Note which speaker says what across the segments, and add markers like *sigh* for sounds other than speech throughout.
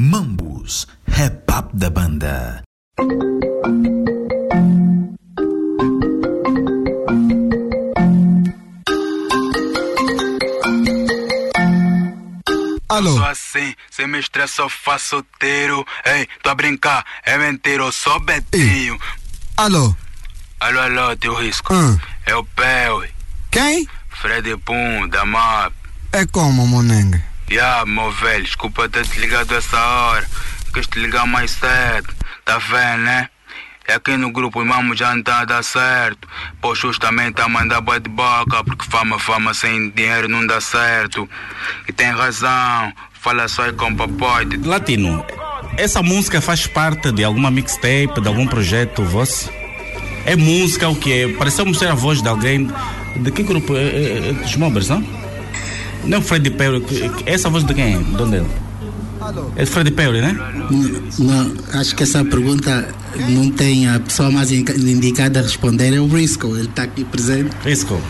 Speaker 1: Mambus, rap up da banda.
Speaker 2: Alô?
Speaker 3: Sou assim, sem me estresse, eu faço solteiro. Ei, tô a brincar, é mentira, eu sou Betinho.
Speaker 2: Alô?
Speaker 3: Alô, alô, teu risco.
Speaker 2: Hum.
Speaker 3: É o Pel,
Speaker 2: Quem?
Speaker 3: Freddy Pum, da MAP.
Speaker 2: É como, Monenga?
Speaker 3: Ya, meu velho, desculpa ter te ligado essa hora. Quis te ligar mais cedo, tá vendo, né? É aqui no grupo, irmão, já não tá a dar certo. Pô, justamente tá a mandar boa de boca, porque fama, fama sem dinheiro não dá certo. E tem razão, fala só aí com papai.
Speaker 4: Latino, essa música faz parte de alguma mixtape, de algum projeto vosso? É música o que é? Pareceu-me ser a voz de alguém. De que grupo? É, é, é dos Mobbers, não? Não é o Freddy Perry. Essa voz de quem é? De onde é? É de Freddy Perry, né?
Speaker 5: Não, acho que essa pergunta não tem a pessoa mais in- indicada a responder, é o Briscoe, ele está aqui presente.
Speaker 4: Risco,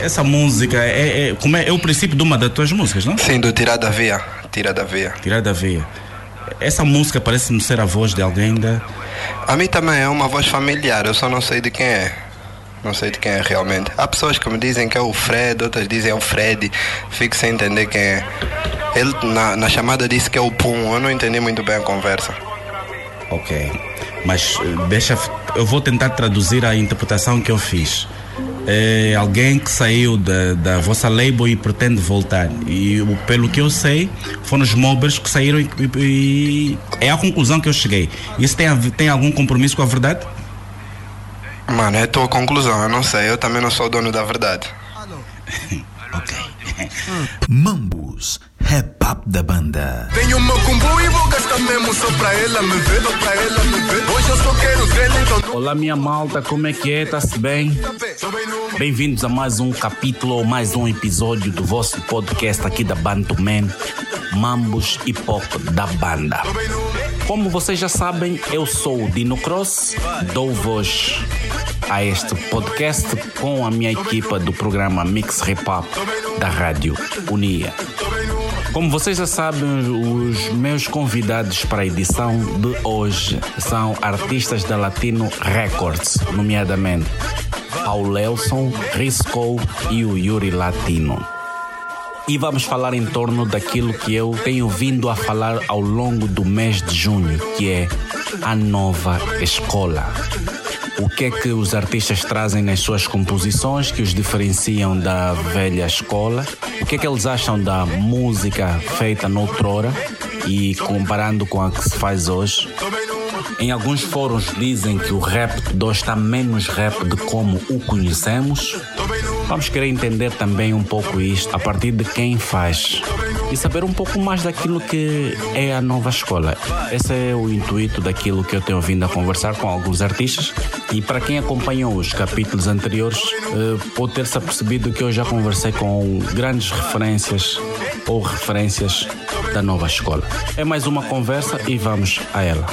Speaker 4: essa música é, é, como é, é o princípio de uma das tuas músicas, não?
Speaker 6: Sim, do Tirar da Via. Tira da Via.
Speaker 4: Tirar da veia. Essa música parece-me ser a voz de alguém da.
Speaker 6: A mim também é uma voz familiar, eu só não sei de quem é. Não sei de quem é realmente. Há pessoas que me dizem que é o Fred, outras dizem é o Fred. Fico sem entender quem é. Ele na, na chamada disse que é o Pum, eu não entendi muito bem a conversa.
Speaker 4: Ok. Mas eh, deixa. Eu vou tentar traduzir a interpretação que eu fiz. É alguém que saiu da, da vossa label e pretende voltar. E pelo que eu sei, foram os mobbers que saíram e, e- e é a conclusão que eu cheguei. Isso tem, tem algum compromisso com a verdade?
Speaker 6: Mano, é a tua conclusão, eu não sei, eu também não sou o dono da verdade. *laughs*
Speaker 4: Ok. *laughs*
Speaker 1: Mambus, rap up da banda.
Speaker 7: Tenho meu combo e vou gastar mesmo só pra ela me ver, pra ela me ver. Hoje eu só quero ver, então
Speaker 4: Olá, minha malta, como é que é? Tá-se bem? Bem-vindos a mais um capítulo ou mais um episódio do vosso podcast aqui da Bantu Man, Mambos Hip Hop da banda. Como vocês já sabem, eu sou o Dino Cross, dou voz a este podcast com a minha equipa do programa Mix Hip Hop da Rádio Unia. Como vocês já sabem, os meus convidados para a edição de hoje são artistas da Latino Records, nomeadamente ao Lelson, Risco e o Yuri Latino. E vamos falar em torno daquilo que eu tenho vindo a falar ao longo do mês de junho, que é a nova escola. O que é que os artistas trazem nas suas composições que os diferenciam da velha escola? O que é que eles acham da música feita noutrora e comparando com a que se faz hoje? Em alguns fóruns dizem que o rap de hoje está menos rap de como o conhecemos. Vamos querer entender também um pouco isto a partir de quem faz e saber um pouco mais daquilo que é a nova escola. Esse é o intuito daquilo que eu tenho vindo a conversar com alguns artistas e para quem acompanhou os capítulos anteriores eh, pode ter-se apercebido que eu já conversei com grandes referências ou referências da nova escola. É mais uma conversa e vamos a ela.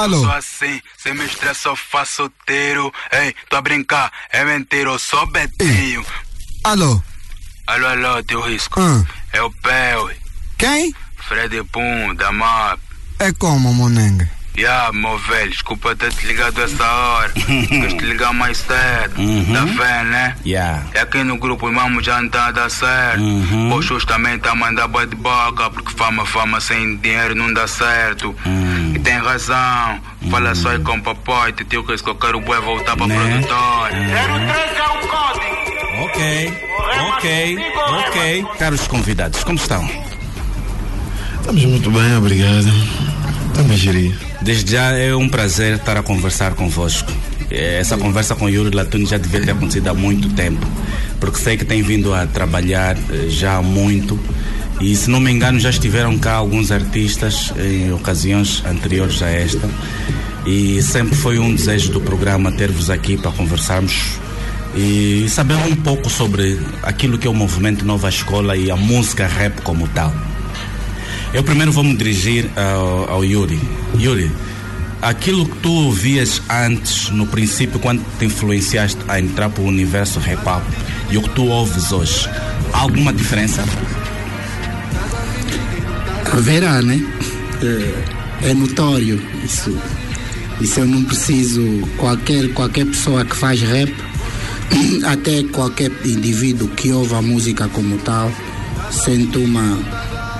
Speaker 2: Alô?
Speaker 3: Sou assim, sem me estresse, eu faço solteiro. Ei, tô a brincar, é mentira, eu sou Betinho.
Speaker 2: Alô?
Speaker 3: Alô, alô, teu risco.
Speaker 2: Hum.
Speaker 3: É o Pel,
Speaker 2: Quem?
Speaker 3: Freddy Pum, da MAP.
Speaker 2: É como, Monenga?
Speaker 3: Ya, meu velho, desculpa ter te ligado essa hora. *laughs* Quis te ligar mais cedo, tá vendo, né?
Speaker 4: Yeah.
Speaker 3: É aqui no grupo, irmão, já não tá a dar certo. Pô, justamente tá a mandar boa de boca, porque fama, fama sem dinheiro não dá certo. E tem razão, fala só aí com o papai, te tio que eu quero bué voltar pra
Speaker 4: Né?
Speaker 3: produtor.
Speaker 4: Ok, ok, ok. Caros convidados, como estão?
Speaker 8: Estamos muito bem, obrigado. Estamos a gerir.
Speaker 4: Desde já é um prazer estar a conversar convosco. Eh, Essa conversa com o Yuri Latino já devia ter acontecido há muito tempo, porque sei que tem vindo a trabalhar eh, já há muito. E se não me engano, já estiveram cá alguns artistas em ocasiões anteriores a esta. E sempre foi um desejo do programa ter-vos aqui para conversarmos e saber um pouco sobre aquilo que é o movimento Nova Escola e a música rap como tal. Eu primeiro vou me dirigir ao, ao Yuri. Yuri, aquilo que tu ouvias antes, no princípio, quando te influenciaste a entrar para o universo rap hop e o que tu ouves hoje, há alguma diferença?
Speaker 5: Haverá, né? É, é notório isso. Isso eu não preciso. Qualquer, qualquer pessoa que faz rap, *clears throat* até qualquer indivíduo que ouve a música como tal, sente uma,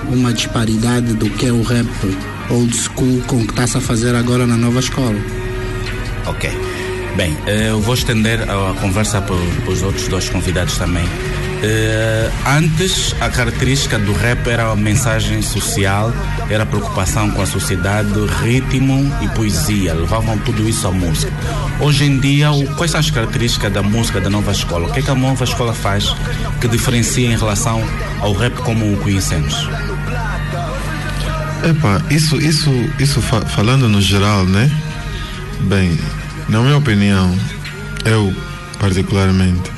Speaker 5: uma disparidade do que é o rap old school com o que está-se a fazer agora na nova escola.
Speaker 4: Ok. Bem, eh, eu vou estender a conversa para os outros dois convidados também. Eh, antes, a característica do rap era a mensagem social, era preocupação com a sociedade, ritmo e poesia, levavam tudo isso à música. Hoje em dia, o- quais são as características da música da nova escola? O que é que a nova escola faz que diferencia em relação ao rap como o conhecemos?
Speaker 8: Epá, isso, isso, isso fa- falando no geral, né? Bem, na minha opinião, eu particularmente,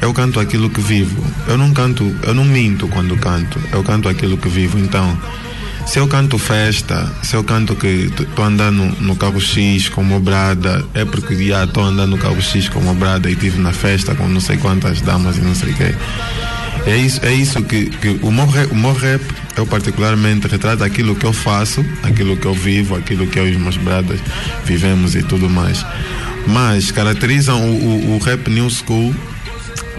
Speaker 8: eu canto aquilo que vivo. Eu não canto, eu não minto quando canto. Eu canto aquilo que vivo. Então, se eu canto festa, se eu canto que estou andando no carro X com uma brada, é porque já estou andando no carro X com uma brada e estive na festa com não sei quantas damas e não sei o quê. É isso, é isso que, que o, meu rap, o meu rap, eu particularmente retrata aquilo que eu faço, aquilo que eu vivo, aquilo que eu e os meus bradas vivemos e tudo mais. Mas caracterizam o, o, o rap new school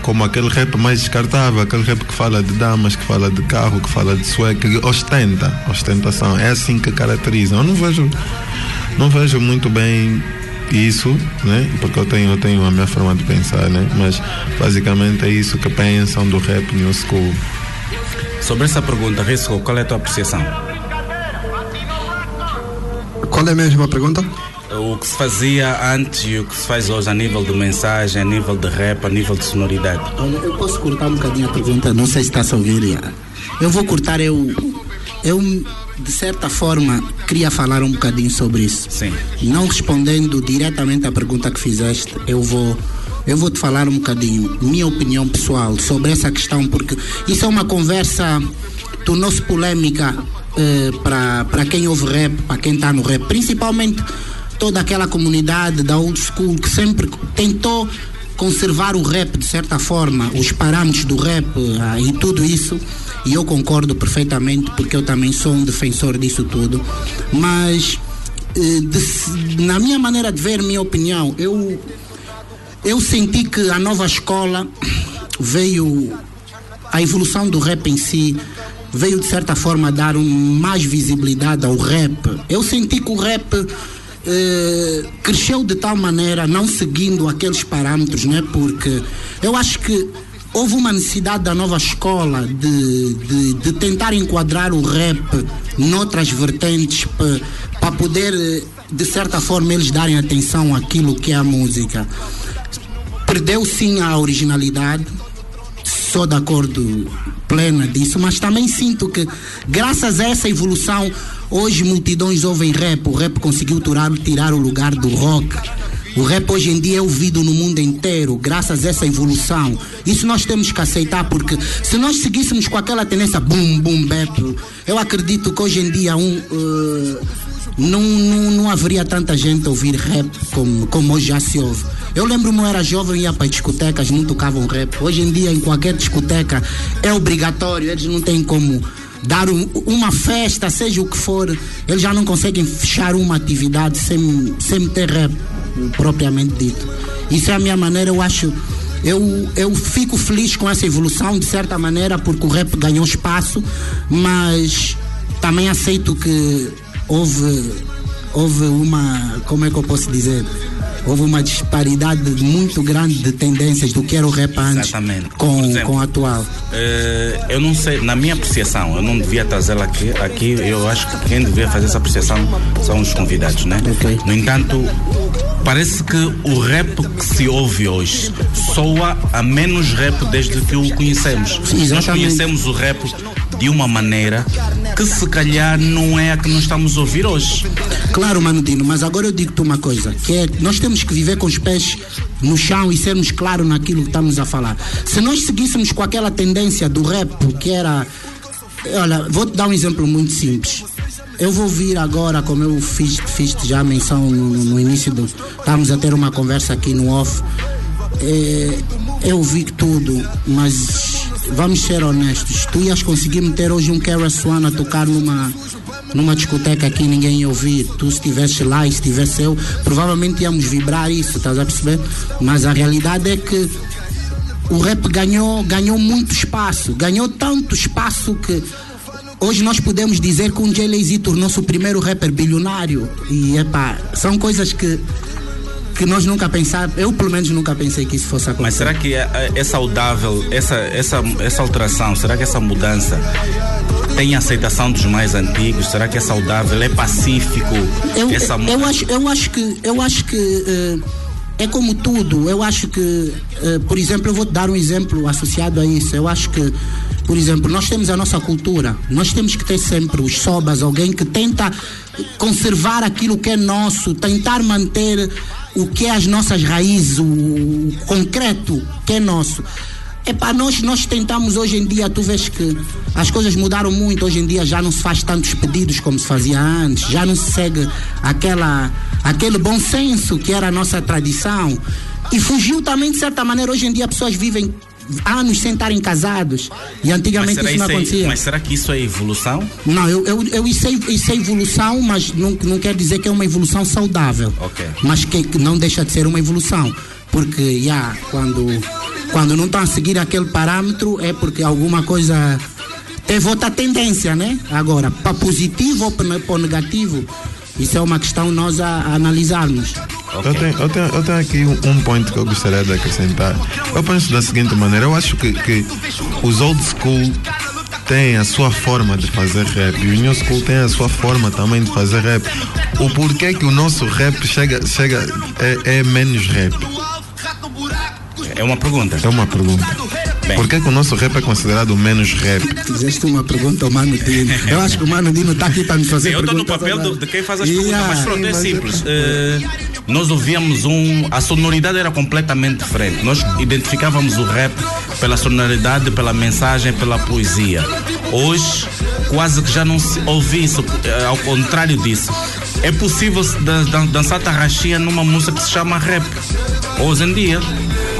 Speaker 8: como aquele rap mais descartável, aquele rap que fala de damas, que fala de carro, que fala de sueca, que ostenta, ostentação. É assim que caracterizam. Eu não vejo, não vejo muito bem isso, né? Porque eu tenho, eu tenho a minha forma de pensar, né? Mas basicamente é isso que pensam do rap new school.
Speaker 4: Sobre essa pergunta, Risco, qual é a tua apreciação?
Speaker 6: Qual é mesmo a pergunta?
Speaker 4: O que se fazia antes e o que se faz hoje a nível de mensagem, a nível de rap, a nível de sonoridade.
Speaker 5: Olha, eu posso cortar um bocadinho a pergunta, não sei se está a ouvir. Eu vou cortar, eu, eu de certa forma queria falar um bocadinho sobre isso.
Speaker 4: Sim.
Speaker 5: Não respondendo diretamente à pergunta que fizeste, eu vou eu vou te falar um bocadinho minha opinião pessoal sobre essa questão porque isso é uma conversa tornou-se polêmica eh, para quem ouve rap, para quem está no rap, principalmente toda aquela comunidade da old school que sempre tentou conservar o rap de certa forma, os parâmetros do rap ah, e tudo isso. E eu concordo perfeitamente porque eu também sou um defensor disso tudo. Mas eh, de- na minha maneira de ver, minha opinião, eu eu senti que a nova escola veio a evolução do rap em si veio de certa forma dar um, mais visibilidade ao rap. Eu senti que o rap eh, cresceu de tal maneira, não seguindo aqueles parâmetros, né? Porque eu acho que houve uma necessidade da nova escola de, de, de tentar enquadrar o rap noutras vertentes para poder, eh, de certa forma, eles darem atenção àquilo que é a música. Perdeu sim a originalidade, sou de acordo plena disso, mas também sinto que, graças a essa evolução, hoje multidões ouvem rap. O rap conseguiu tirar, tirar o lugar do rock. O rap hoje em dia é ouvido no mundo inteiro, graças a essa evolução. Isso nós temos que aceitar, porque se nós seguíssemos com aquela tendência boom, boom, bap, eu acredito que hoje em dia um, eh, não, não, não haveria tanta gente a ouvir rap como, como hoje já se ouve. Eu lembro-me, eu era jovem, ia para discotecas, não tocavam rap. Hoje em dia, em qualquer discoteca, é obrigatório, eles não têm como dar um- uma festa, seja o que for, eles já não conseguem fechar uma atividade sem, sem ter rap, propriamente dito. Isso é a minha maneira, eu acho. Eu, eu fico feliz com essa evolução, de certa maneira, porque o rap ganhou espaço, mas também aceito que houve, houve uma. Como é que eu posso dizer? Houve uma disparidade muito grande de tendências do que era o rap antes
Speaker 4: Exatamente.
Speaker 5: Com,
Speaker 4: exemplo,
Speaker 5: com o atual.
Speaker 4: Eh, eu não sei, na minha apreciação, eu não devia trazê-la aqui, aqui. Eu acho que quem devia fazer essa apreciação são os convidados, né?
Speaker 5: Ok.
Speaker 4: No entanto, parece que o rap que se ouve hoje soa a menos rap desde que o conhecemos.
Speaker 5: Sim,
Speaker 4: Nós conhecemos o rap de uma maneira que se calhar não é a que nós estamos a ouvir hoje.
Speaker 5: Claro, Mano Dino, mas agora eu digo-te uma coisa, que é nós temos que viver com os pés no chão e sermos claros naquilo que estamos a falar. Se nós seguíssemos com aquela tendência do rap, que era. Olha, vou-te dar um exemplo muito simples. eu vou vir agora, como eu fiz, fiz já menção no, no- início do. Estamos a ter uma conversa aqui no off. É, eu vi tudo, mas vamos ser honestos. Tu ias conseguir meter hoje um Kara Swan a tocar numa, numa discoteca aqui ninguém ia ouvir. Tu se estivesse lá e se estivesse eu, provavelmente íamos vibrar isso, estás a perceber? Mas a realidade é que o rap ganhou, ganhou muito espaço, ganhou tanto espaço que hoje nós podemos dizer que um Jay Z tornou-se o primeiro rapper bilionário. E epá, são coisas que, que nós nunca pensamos, eu pelo menos nunca pensei que isso fosse acontecer.
Speaker 4: Mas será que é, é saudável essa, essa, essa alteração? Será que essa mudança tem aceitação dos mais antigos? Será que é saudável? É pacífico?
Speaker 5: Eu,
Speaker 4: essa
Speaker 5: eu, acho, eu acho que, eu acho que eh, é como tudo. Eu acho que, eh, por exemplo, eu vou te dar um exemplo associado a isso. Eu acho que, por exemplo, nós temos a nossa cultura. Nós temos que ter sempre os sobas, alguém que tenta conservar aquilo que é nosso, tentar manter o que é as nossas raízes, o, o concreto que é nosso. É para nós, nós tentamos hoje em dia, tu vês que as coisas mudaram muito, hoje em dia já não se faz tantos pedidos como se fazia antes, já não se segue aquela, aquele bom senso que era a nossa tradição. E fugiu também, de certa maneira, hoje em dia pessoas vivem anos sem estarem casados. E antigamente isso não
Speaker 4: isso é-
Speaker 5: acontecia.
Speaker 4: mas será que isso é evolução?
Speaker 5: Não, eu, eu, eu isso, é, isso é evolução, mas não, não quer dizer que é uma evolução saudável.
Speaker 4: Ok.
Speaker 5: Mas que, que não deixa de ser uma evolução. Porque, já, quando, quando não estão a seguir aquele parâmetro, é porque alguma coisa teve outra tendência, né? Agora, para positivo ou para negativo, isso é uma questão nós a, a analisarmos.
Speaker 8: Eu, tenho, eu, tenho, eu tenho aqui um, um ponto que eu gostaria de acrescentar. Eu penso da seguinte maneira: eu acho que, que os old school têm a sua forma de fazer rap e o new school tem a sua forma também de fazer rap. O porquê que o nosso rap chega, chega é, é menos rap?
Speaker 4: É uma pergunta.
Speaker 8: É uma pergunta.
Speaker 4: Bem.
Speaker 8: Por que, que o nosso rap é considerado menos rap?
Speaker 5: Fizeste uma pergunta ao Mano Dino. Eu acho que o Mano Dino está aqui para me fazer
Speaker 4: Eu estou no
Speaker 5: perguntas
Speaker 4: papel do- de quem faz as
Speaker 5: Yeah,
Speaker 4: perguntas, mas pronto, é
Speaker 5: mas-
Speaker 4: simples. Eh, nós ouvíamos um. A sonoridade era completamente diferente. Nós identificávamos o rap pela sonoridade, pela mensagem, pela poesia. Hoje, quase que já não se ouve isso, eh, ao contrário disso. É possível dan- dan- dançar tarraxinha numa música que se chama rap. Hoje em dia,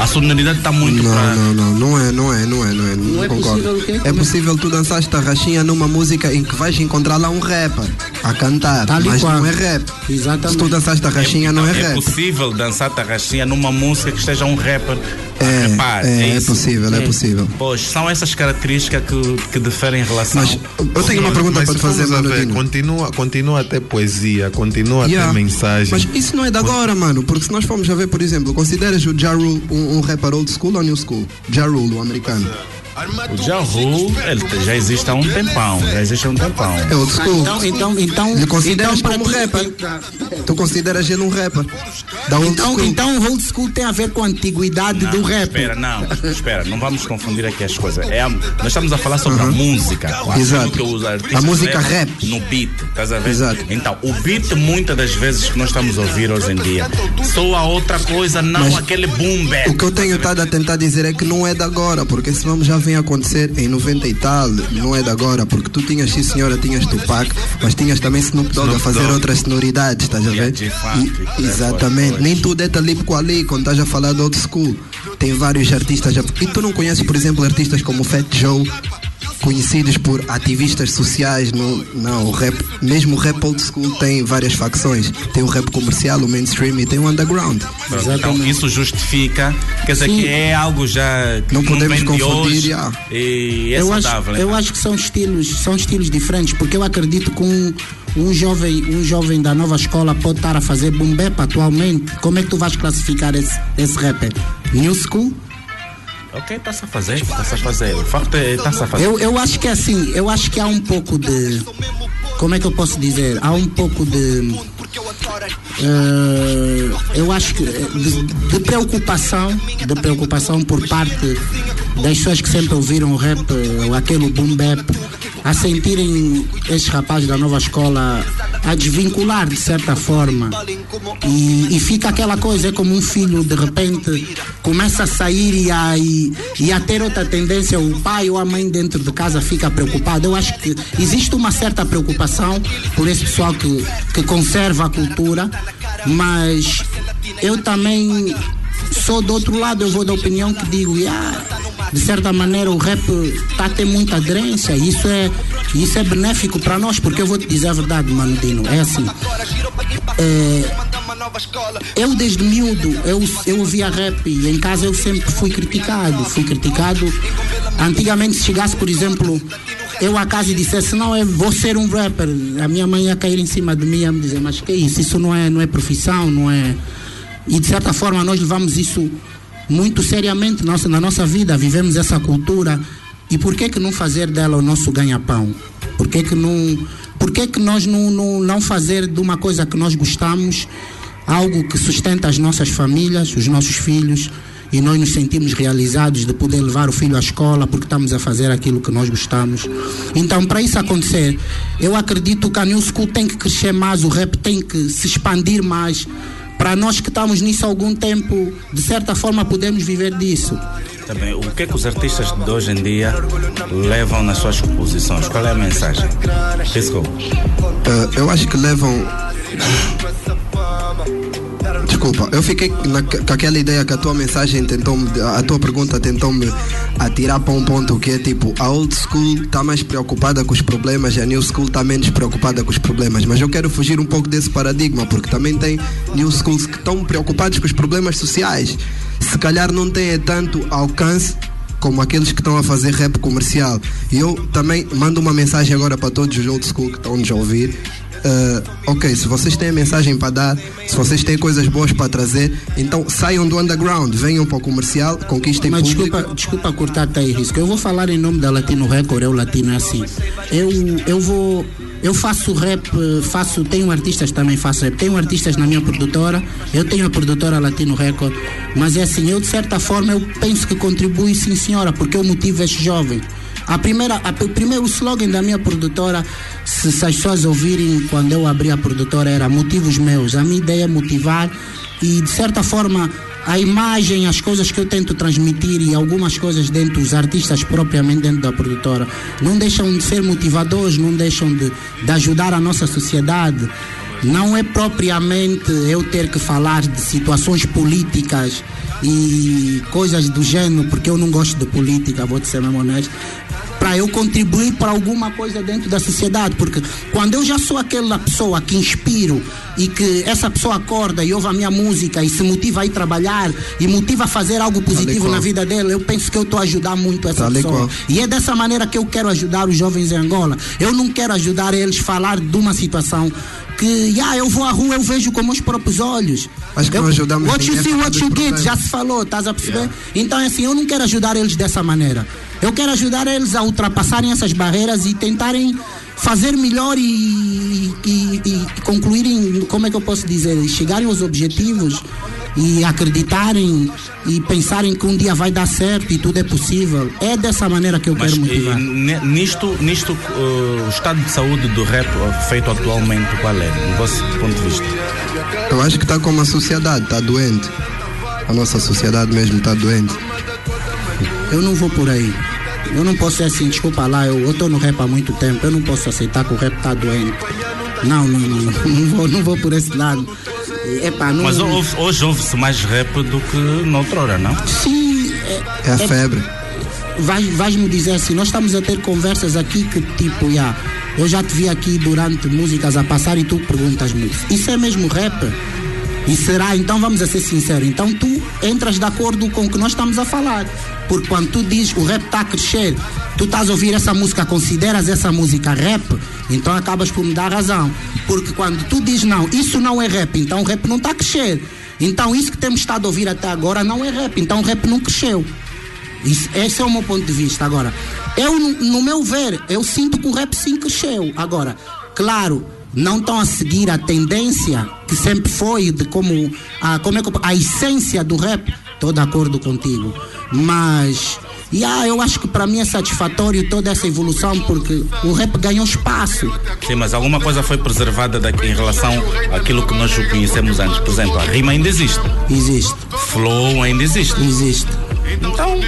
Speaker 4: a sonoridade está muito
Speaker 6: Não,
Speaker 4: pra-
Speaker 6: não, não, não é, não é, não é, não é, não,
Speaker 5: é
Speaker 6: concordo.
Speaker 5: possível?
Speaker 6: É
Speaker 5: é?
Speaker 6: possível tu dançar esta rachinha numa música em que vais encontrar lá um rapper a cantar,
Speaker 5: Tal e
Speaker 6: mas
Speaker 5: qual.
Speaker 6: não é rap.
Speaker 5: Exatamente.
Speaker 6: Se tu dançar esta rachinha não é,
Speaker 4: É
Speaker 6: rap.
Speaker 4: possível dançar tarraxinha numa música que esteja um rapper
Speaker 6: É,
Speaker 4: rapar.
Speaker 6: é, é
Speaker 4: isso.
Speaker 6: possível, é possível.
Speaker 4: Pois, são essas características que, que diferem em relação.
Speaker 6: Mas eu tenho uma pergunta
Speaker 8: Mas
Speaker 6: para te fazer, Mano
Speaker 8: ver, continua, continua a ter poesia, continua a
Speaker 6: Yeah.
Speaker 8: ter mensagem.
Speaker 6: Mas isso não é de agora, mano. Porque se nós formos a ver, por exemplo, consideras o Ja Rule um, um rapper old school ou new school? Ja Rule, o americano.
Speaker 4: O Ja Rule, ele já existe há um tempão. Já existe há um tempão.
Speaker 6: É old school.
Speaker 5: Então, então, então.
Speaker 6: Lhe consideras
Speaker 5: então, para
Speaker 6: como rapper? Tu consideras ele um rapper? Da old
Speaker 5: Então,
Speaker 6: school.
Speaker 5: então o old school tem a ver com a antiguidade do rap.
Speaker 4: Espera, não, espera, não vamos confundir aqui as coisas. É a- nós estamos a falar sobre a música. aquilo
Speaker 6: Exato.
Speaker 4: que os artistas
Speaker 6: A música rap.
Speaker 4: No beat, estás a ver?
Speaker 6: Exato.
Speaker 4: Então, o beat, muitas das vezes que nós estamos a ouvir hoje em dia, soa outra coisa, não
Speaker 6: Mas
Speaker 4: aquele boom bap.
Speaker 6: O que eu tenho estado a tentar dizer é que não é de agora, porque nome já vem acontecer em 90 e tal, não é de agora, porque tu tinhas, sim senhora, tinhas Tupac, mas tinhas também Snoop Dogg a
Speaker 8: Snoop
Speaker 6: fazer
Speaker 8: Dogg.
Speaker 6: outras sonoridades, estás a
Speaker 4: a
Speaker 6: ver? E- exatamente, nem tudo é talib com ali, quando estás a falar de old school. Tem vários artistas, já- e tu não conheces, por exemplo, artistas como Fat Joe, conhecidos por ativistas sociais, não, não, o rap, mesmo o rap old school tem várias facções, tem o rap comercial, o mainstream e tem o underground.
Speaker 4: Então, isso justifica, quer dizer,
Speaker 5: Sim.
Speaker 4: que é algo já que
Speaker 6: Não podemos confundir,
Speaker 4: hoje
Speaker 6: já.
Speaker 4: e é
Speaker 5: eu acho,
Speaker 4: saudável.
Speaker 5: eu
Speaker 4: então.
Speaker 5: acho que são estilos, são estilos diferentes, porque eu acredito que um, um jovem, um jovem da nova escola pode estar a fazer boom bap atualmente. Como é que tu vais classificar esse, esse rapper? New school?
Speaker 4: Ok, está-se a fazer, está-se a fazer. O facto é a fazer.
Speaker 5: Eu, eu acho que é assim, eu acho que há um pouco de. Como é que eu posso dizer? Há um pouco de. eh, eu acho que eh, de, de preocupação, de preocupação por parte das pessoas que sempre ouviram o rap, eh, aquele boom bap, a sentirem estes rapazes da nova escola a desvincular de certa forma. E, e fica aquela coisa, é como um filho de repente começa a sair e a, e, e a ter outra tendência, o pai ou a mãe dentro de casa fica preocupado. Eu acho que existe uma certa preocupação por esse pessoal que, que conserva a cultura, mas eu também sou do outro lado, eu vou da opinião que digo, yeah, de certa maneira o rap está a ter muita aderência, isso é, isso é benéfico para nós, porque eu vou te dizer a verdade, mano Dino, é assim. É, eu desde miúdo, eu, eu ouvia rap e em casa eu sempre fui criticado, fui criticado. Antigamente se chegasse, por exemplo, eu a casa e dissesse, não, eu vou ser um rapper, a minha mãe ia cair em cima de mim e ia me dizer, mas que isso? Isso não é, não é profissão, não é... E de certa forma nós levamos isso muito seriamente nossa, na nossa vida, vivemos essa cultura. E por que que não fazer dela o nosso ganha-pão? Por que que não, por que que nós não, não, não fazer de uma coisa que nós gostamos algo que sustenta as nossas famílias, os nossos filhos, e nós nos sentimos realizados de poder levar o filho à escola porque estamos a fazer aquilo que nós gostamos. Então, para isso acontecer, eu acredito que a New School tem que crescer mais, o rap tem que se expandir mais. Para nós que estamos nisso há algum tempo, de certa forma podemos viver disso.
Speaker 4: Também, o que é que os artistas de hoje em dia levam nas suas composições? Qual é a mensagem? Pisco.
Speaker 6: Uh, eu acho que levam. Desculpa, eu fiquei na, com aquela ideia que a tua mensagem tentou a tua pergunta tentou-me atirar para um ponto que é tipo, a old school está mais preocupada com os problemas e a new school está menos preocupada com os problemas. Mas eu quero fugir um pouco desse paradigma, porque também tem new schools que estão preocupados com os problemas sociais. Se calhar não têm tanto alcance como aqueles que estão a fazer rap comercial. E eu também mando uma mensagem agora para todos os old school que estão nos a ouvir. Uh, ok, se vocês têm mensagem para dar, se vocês têm coisas boas para trazer, então saiam do underground, venham para o comercial, conquistem
Speaker 5: Mas
Speaker 6: público.
Speaker 5: desculpa, desculpa cortar-te aí, Risco. Eu vou falar em nome da Latino Record, eu Latino é assim. Eu, eu vou. Eu faço rap, faço, tenho artistas também faço rap. Tenho artistas na minha produtora, eu tenho a produtora Latino Record, mas é assim, eu de certa forma eu penso que contribui sim senhora, porque eu motivo este jovem. A primeira, a, o primeiro slogan da minha produtora, se, se as pessoas ouvirem quando eu abri a produtora, era motivos meus. A minha ideia é motivar e, de certa forma, a imagem, as coisas que eu tento transmitir e algumas coisas dentro dos artistas propriamente dentro da produtora, não deixam de ser motivadores, não deixam de, de ajudar a nossa sociedade. Não é propriamente eu ter que falar de situações políticas e coisas do gênero, porque eu não gosto de política, vou te ser mesmo honesto, para eu contribuir para alguma coisa dentro da sociedade, porque quando eu já sou aquela pessoa que inspiro e que essa pessoa acorda e ouve a minha música e se motiva a ir trabalhar e motiva a fazer algo positivo na vida dele, eu penso que eu estou a ajudar muito essa pessoa. E é dessa maneira que eu quero ajudar os jovens em Angola. Eu não quero ajudar eles a falar de uma situação que, ah, eu vou à rua, eu vejo com meus próprios olhos.
Speaker 6: Acho que
Speaker 5: eu,
Speaker 6: ajudamos
Speaker 5: What you see, what you get, já se falou, estás a perceber? Então é assim, eu não quero ajudar eles dessa maneira. Eu quero ajudar eles a ultrapassarem essas barreiras e tentarem fazer melhor e, e, e concluírem, como é que eu posso dizer, chegarem aos objetivos e acreditarem e pensarem que um dia vai dar certo e tudo é possível. É dessa maneira que eu
Speaker 4: Mas
Speaker 5: quero motivar.
Speaker 4: nisto, nisto uh, o estado de saúde do rap feito atualmente, qual é, do vosso ponto de vista?
Speaker 6: Eu acho que está como a sociedade, está doente. A nossa sociedade mesmo está doente.
Speaker 5: Eu não vou por aí. Eu não posso ser assim, desculpa lá, eu estou no rap há muito tempo, eu não posso aceitar que o rap está doente. Não, não, não, não, não vou, não vou por esse lado. Epá, não,
Speaker 4: Mas ouve- hoje ouve-se mais rap do que noutrora, não?
Speaker 5: Sim, é,
Speaker 6: É a febre.
Speaker 5: vais, vais me dizer assim, nós estamos a ter conversas aqui que tipo, já, eu já te vi aqui durante músicas a passar e tu perguntas-me, isso é mesmo rap? E será, então vamos a ser sinceros, então tu entras de acordo com o que nós estamos a falar. Porque quando tu dizes o rap está a crescer, tu estás a ouvir essa música, consideras essa música rap, então acabas por me dar razão. Porque quando tu dizes não, isso não é rap, então o rap não está a crescer. Então isso que temos estado a ouvir até agora não é rap, então o rap não cresceu. Isso- esse é o meu ponto de vista. Agora, eu, no meu ver, eu sinto que o rap sim cresceu. Agora, claro, não estão a seguir a tendência que sempre foi de como a, como é que a essência do rap. Estou de acordo contigo. Mas E ah, eu acho que para mim é satisfatório toda essa evolução porque o rap ganhou espaço.
Speaker 4: Sim, mas alguma coisa foi preservada daqui em relação àquilo que nós conhecemos antes. Por exemplo, a rima ainda existe.
Speaker 5: Existe.
Speaker 4: Flow ainda existe.
Speaker 5: Existe.
Speaker 4: Então,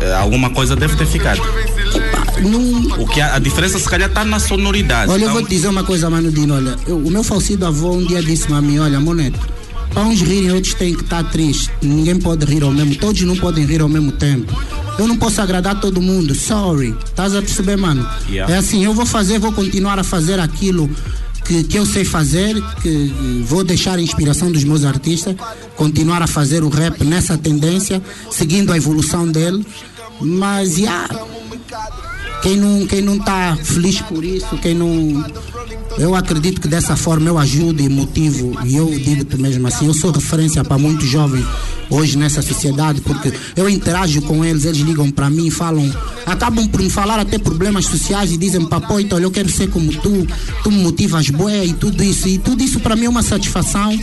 Speaker 4: eh, alguma coisa deve ter ficado. O que a, a diferença se calhar está na sonoridade.
Speaker 5: Olha, eu
Speaker 4: Então,
Speaker 5: vou te dizer uma coisa, Mano Dino. Olha, eu- o meu falecido avô um dia disse-me a mim: Olha, Moneto, para uns rirem, outros têm que estar tristes. Ninguém pode rir ao mesmo Todos não podem rir ao mesmo tempo. Eu não posso agradar todo mundo. Sorry. Estás a perceber, mano?
Speaker 4: Yeah.
Speaker 5: É assim, eu vou fazer, vou continuar a fazer aquilo que, que eu sei fazer, que vou deixar a inspiração dos meus artistas, continuar a fazer o rap nessa tendência, seguindo a evolução dele. Mas, yeah, quem não quem não está feliz por isso, quem não eu acredito que dessa forma eu ajudo e motivo e eu digo-te mesmo assim, eu sou referência para muitos jovens hoje nessa sociedade porque eu interajo com eles, eles ligam para mim, falam, acabam por me falar até problemas sociais e dizem papo, então eu quero ser como tu, tu me motivas bué e tudo isso e tudo isso para mim é uma satisfação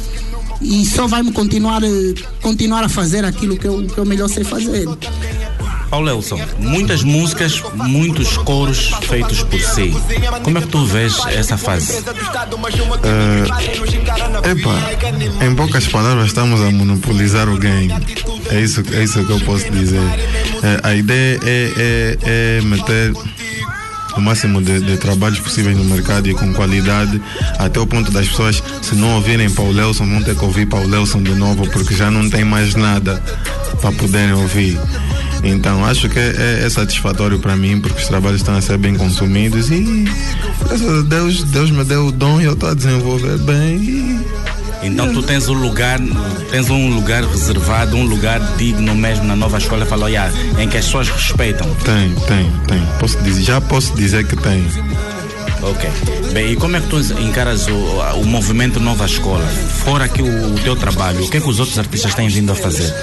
Speaker 5: e só vai me continuar eh, continuar a fazer aquilo que eu, que eu melhor sei fazer.
Speaker 4: Paulo Elson, muitas músicas, muitos coros feitos por si. Como é que tu vês essa fase?
Speaker 8: Eh, Epa, em poucas palavras estamos a monopolizar o game. É isso, é isso que eu posso dizer. Eh, a ideia é, é, é meter o máximo de, de trabalhos possíveis no mercado e com qualidade, até o ponto das pessoas, se não ouvirem Paulo Elson, vão ter que ouvir Paulo Elson de novo, porque já não tem mais nada para poderem ouvir. Então acho que é, é satisfatório para mim porque os trabalhos estão a ser bem consumidos e graças a Deus, Deus me deu o dom e eu estou a desenvolver bem e
Speaker 4: Então tu tens um lugar, tens um lugar reservado, um lugar digno mesmo na nova escola, falou, yeah, em que as pessoas respeitam.
Speaker 8: tem, tem, tem. Posso dizer, já posso dizer que tem.
Speaker 4: Ok. Bem, e como é que tu encaras o, o movimento Nova Escola? Fora aqui o, o teu trabalho, o que é que os outros artistas têm vindo a fazer?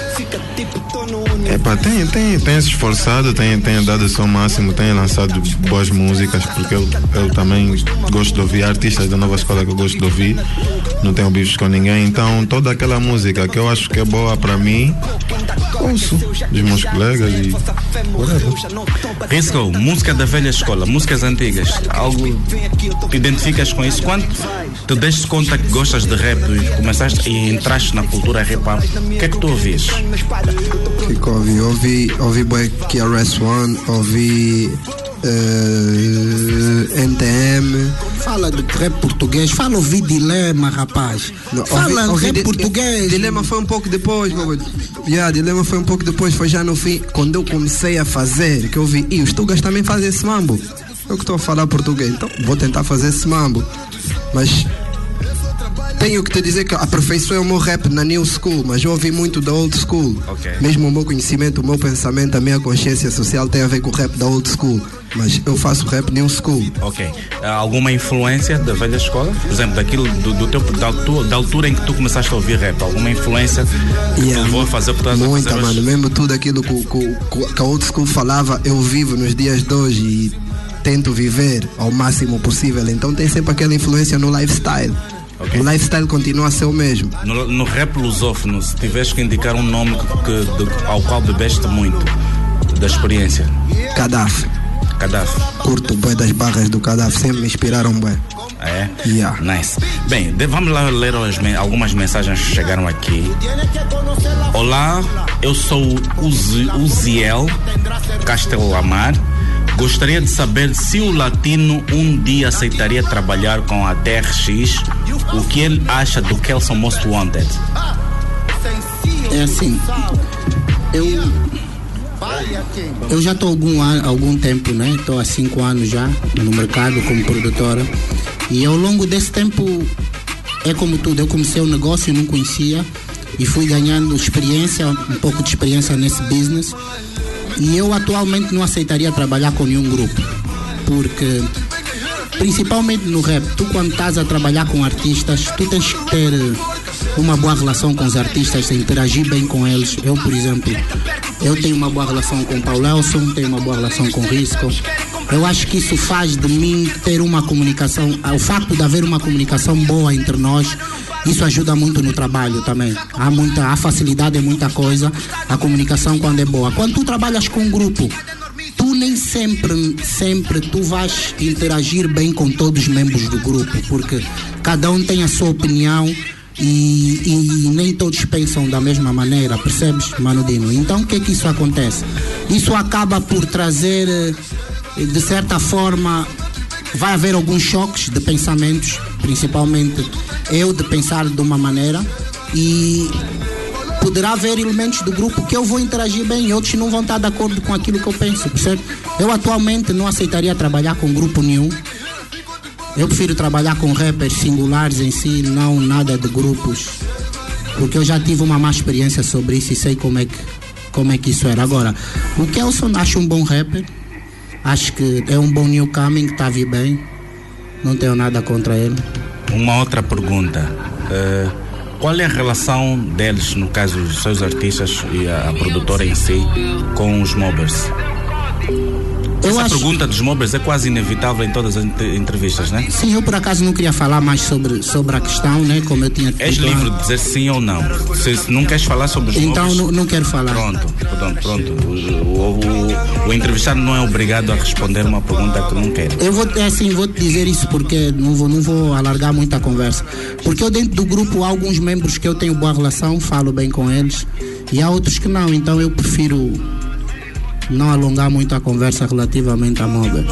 Speaker 8: Epa, tem, tem, tem se esforçado, tem, tem dado o seu máximo, tem lançado boas músicas, porque eu, eu também gosto de ouvir artistas da nova escola que eu gosto de ouvir, não tenho bifes com ninguém, então toda aquela música que eu acho que é boa para mim, ouço dos meus colegas e.
Speaker 4: Risco, música da velha escola, músicas antigas, algo te identificas com isso? Quando te deste conta que gostas de rap e começaste e entraste na cultura hip hop, o que é que tu ouvias?
Speaker 6: que que eu ouvi? Ouvi, ouvi bem KRS One, ouvi eh, NTM.
Speaker 5: Fala de rap português, fala ouvir dilema, rapaz.
Speaker 6: Não,
Speaker 5: fala
Speaker 6: ouvi- ouvi
Speaker 5: rap português.
Speaker 6: Dilema foi um pouco depois, meu. Yeah, Dilema foi um pouco depois, foi já no fim, quando eu comecei a fazer, que eu vi, e os Tugas também fazem esse mambo. Eu que estou a falar português, então vou tentar fazer esse mambo. Mas tenho que te dizer que aperfeiçoei o meu rap na new school, mas eu ouvi muito da old school.
Speaker 4: Ok.
Speaker 6: Mesmo o meu conhecimento, o meu pensamento, a minha consciência social tem a ver com o rap da old school. Mas eu faço rap new school.
Speaker 4: Ok. Alguma influência da velha escola? Por exemplo, daquilo do, do teu, da, altura, da altura em que tu começaste a ouvir rap, alguma influência que te
Speaker 6: Yeah,
Speaker 4: levou a fazer estás a
Speaker 6: Muita, mano.
Speaker 4: hoje?
Speaker 6: Mesmo tudo aquilo que, que, que a old school falava, eu vivo nos dias de hoje e tento viver ao máximo possível. Então tem sempre aquela influência no lifestyle.
Speaker 4: Ok.
Speaker 6: O lifestyle continua a ser o mesmo.
Speaker 4: No, no rap lusófono, se tivesse que indicar um nome que, que- de- ao qual bebeste muito da experiência,
Speaker 6: Gaddafi.
Speaker 4: Gaddafi.
Speaker 6: Curto bem das barras do Gaddafi, sempre me inspiraram bem.
Speaker 4: Ah, É?
Speaker 6: Yeah.
Speaker 4: Nice. Bem, de- vamos lá ler as algumas mensagens que chegaram aqui. Olá, eu sou Uzi, Uziel Castelamar. Gostaria de saber se o latino um dia aceitaria trabalhar com a TRX. O que ele acha do Kelson Most Wanted?
Speaker 5: É assim, eu eu já estou algum algum tempo, né? Estou há cinco anos já no mercado como produtora e ao longo desse tempo é como tudo. Eu comecei o negócio, não conhecia e fui ganhando experiência, um pouco de experiência nesse business. E eu atualmente não aceitaria trabalhar com nenhum grupo, porque principalmente no rap, tu quando estás a trabalhar com artistas, tu tens que ter eh, uma boa relação com os artistas, interagir bem com eles. Eu, por exemplo, eu tenho uma boa relação com o Paulo Elson, tenho uma boa relação com o Risco. Eu acho que isso faz de mim ter uma comunicação, o facto de haver uma comunicação boa entre nós, Isso ajuda muito no trabalho também. Há muita há facilidade em muita coisa, a comunicação quando é boa. Quando tu trabalhas com um grupo, tu nem sempre, sempre tu vais interagir bem com todos os membros do grupo, porque cada um tem a sua opinião e, e nem todos pensam da mesma maneira, percebes, Mano Dino? Então o que é que isso acontece? Isso acaba por trazer, eh, de certa forma, vai haver alguns choques de pensamentos, principalmente eu de pensar de uma maneira e poderá haver elementos do grupo que eu vou interagir bem e outros não vão estar de acordo com aquilo que eu penso, percebe? Eu atualmente não aceitaria trabalhar com grupo nenhum. Eu prefiro trabalhar com rappers singulares em si, não nada de grupos. Porque eu já tive uma má experiência sobre isso e sei como é que, como é que isso era. Agora, o Kelson acho um bom rapper. Acho que é um bom newcoming, está a vir bem. Não tenho nada contra ele.
Speaker 4: Uma outra pergunta. Eh, qual é a relação deles, no caso dos seus artistas e a, a produtora em si, com os mobbers?
Speaker 5: Eu
Speaker 4: Essa
Speaker 5: acho-
Speaker 4: pergunta dos mobbers é quase inevitável em todas as ent- entrevistas, né?
Speaker 5: Sim, eu por acaso não queria falar mais sobre, sobre a questão, né? Como eu tinha
Speaker 4: És
Speaker 5: dito
Speaker 4: livre de dizer sim ou não. Se, se não queres falar sobre os
Speaker 5: Então
Speaker 4: mobbers,
Speaker 5: não, não quero falar.
Speaker 4: Pronto, pronto, pronto. O, o- o- o entrevistado não é obrigado a responder uma pergunta que não quer.
Speaker 5: Eu vou, é assim, vou te dizer isso porque não vou, não vou alargar muito a conversa. Porque eu dentro do grupo há alguns membros que eu tenho boa relação, falo bem com eles, e há outros que não, então eu prefiro não alongar muito a conversa relativamente a Mobile.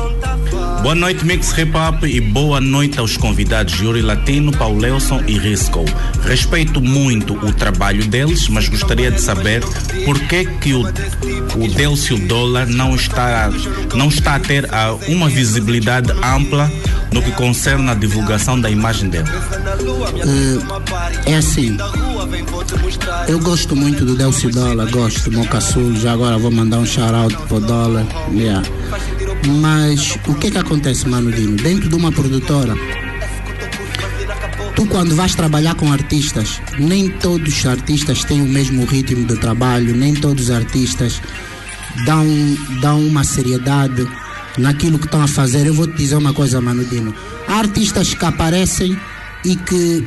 Speaker 4: Boa noite, Mix Hip Hop, e boa noite aos convidados Yuri Latino, Paulelson e Risco. Respeito muito o trabalho deles, mas gostaria de saber por que, que o, o Delcio Dólar não está, não está a ter ah, uma visibilidade ampla no que concerne a divulgação da imagem dele.
Speaker 5: Eh, é assim, eu gosto muito do Delcio Dólar, gosto do Moca Sul, já agora vou mandar um shout-out pro Dólar. yeah. Mas o que que acontece, Mano Dino? Dentro de uma produtora, tu quando vais trabalhar com artistas, nem todos os artistas têm o mesmo ritmo de trabalho, nem todos os artistas dão, dão uma seriedade naquilo que estão a fazer. Eu vou te dizer uma coisa, Mano Dino. Há artistas que aparecem e que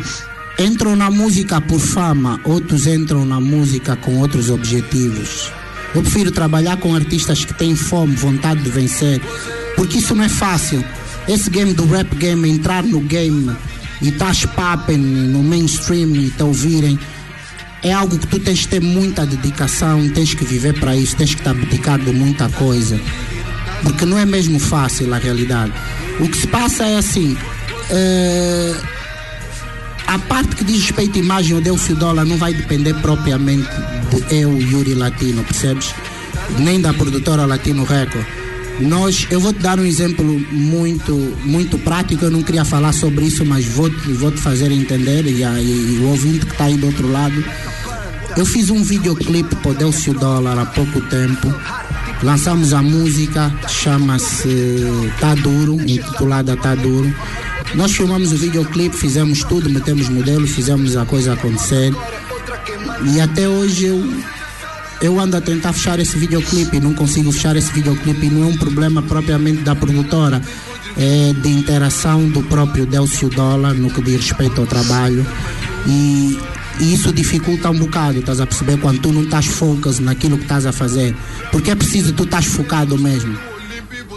Speaker 5: entram na música por fama, outros entram na música com outros objetivos. Eu prefiro trabalhar com artistas que têm fome, vontade de vencer, porque isso não é fácil. Esse game do rap game, entrar no game e estás papen no mainstream e te ouvirem, é algo que tu tens que ter muita dedicação, tens que viver para isso, tens que estar dedicado de muita coisa. Porque não é mesmo fácil a realidade. O que se passa é assim. eh, a parte que diz respeito à imagem, o Delcio Dólar não vai depender propriamente de eu, Yuri Latino, percebes? Nem da produtora Latino Record. Nós, eu vou te dar um exemplo muito, muito prático, eu não queria falar sobre isso, mas vou vou te fazer entender e, e o ouvinte que está aí do outro lado. Eu fiz um videoclipe para o Delcio Dólar há pouco tempo. Lançamos a música, chama-se Tá Duro, intitulada Tá Duro. Nós filmamos o videoclipe, fizemos tudo, metemos modelo, fizemos a coisa acontecer. E até hoje eu, eu ando a tentar fechar esse videoclipe não consigo fechar esse videoclipe. Não é um problema propriamente da produtora, é de interação do próprio Delcio Dólar no que diz respeito ao trabalho. E, e isso dificulta um bocado, estás a perceber? Quando tu não estás focus naquilo que estás a fazer. Porque é preciso tu estás focado mesmo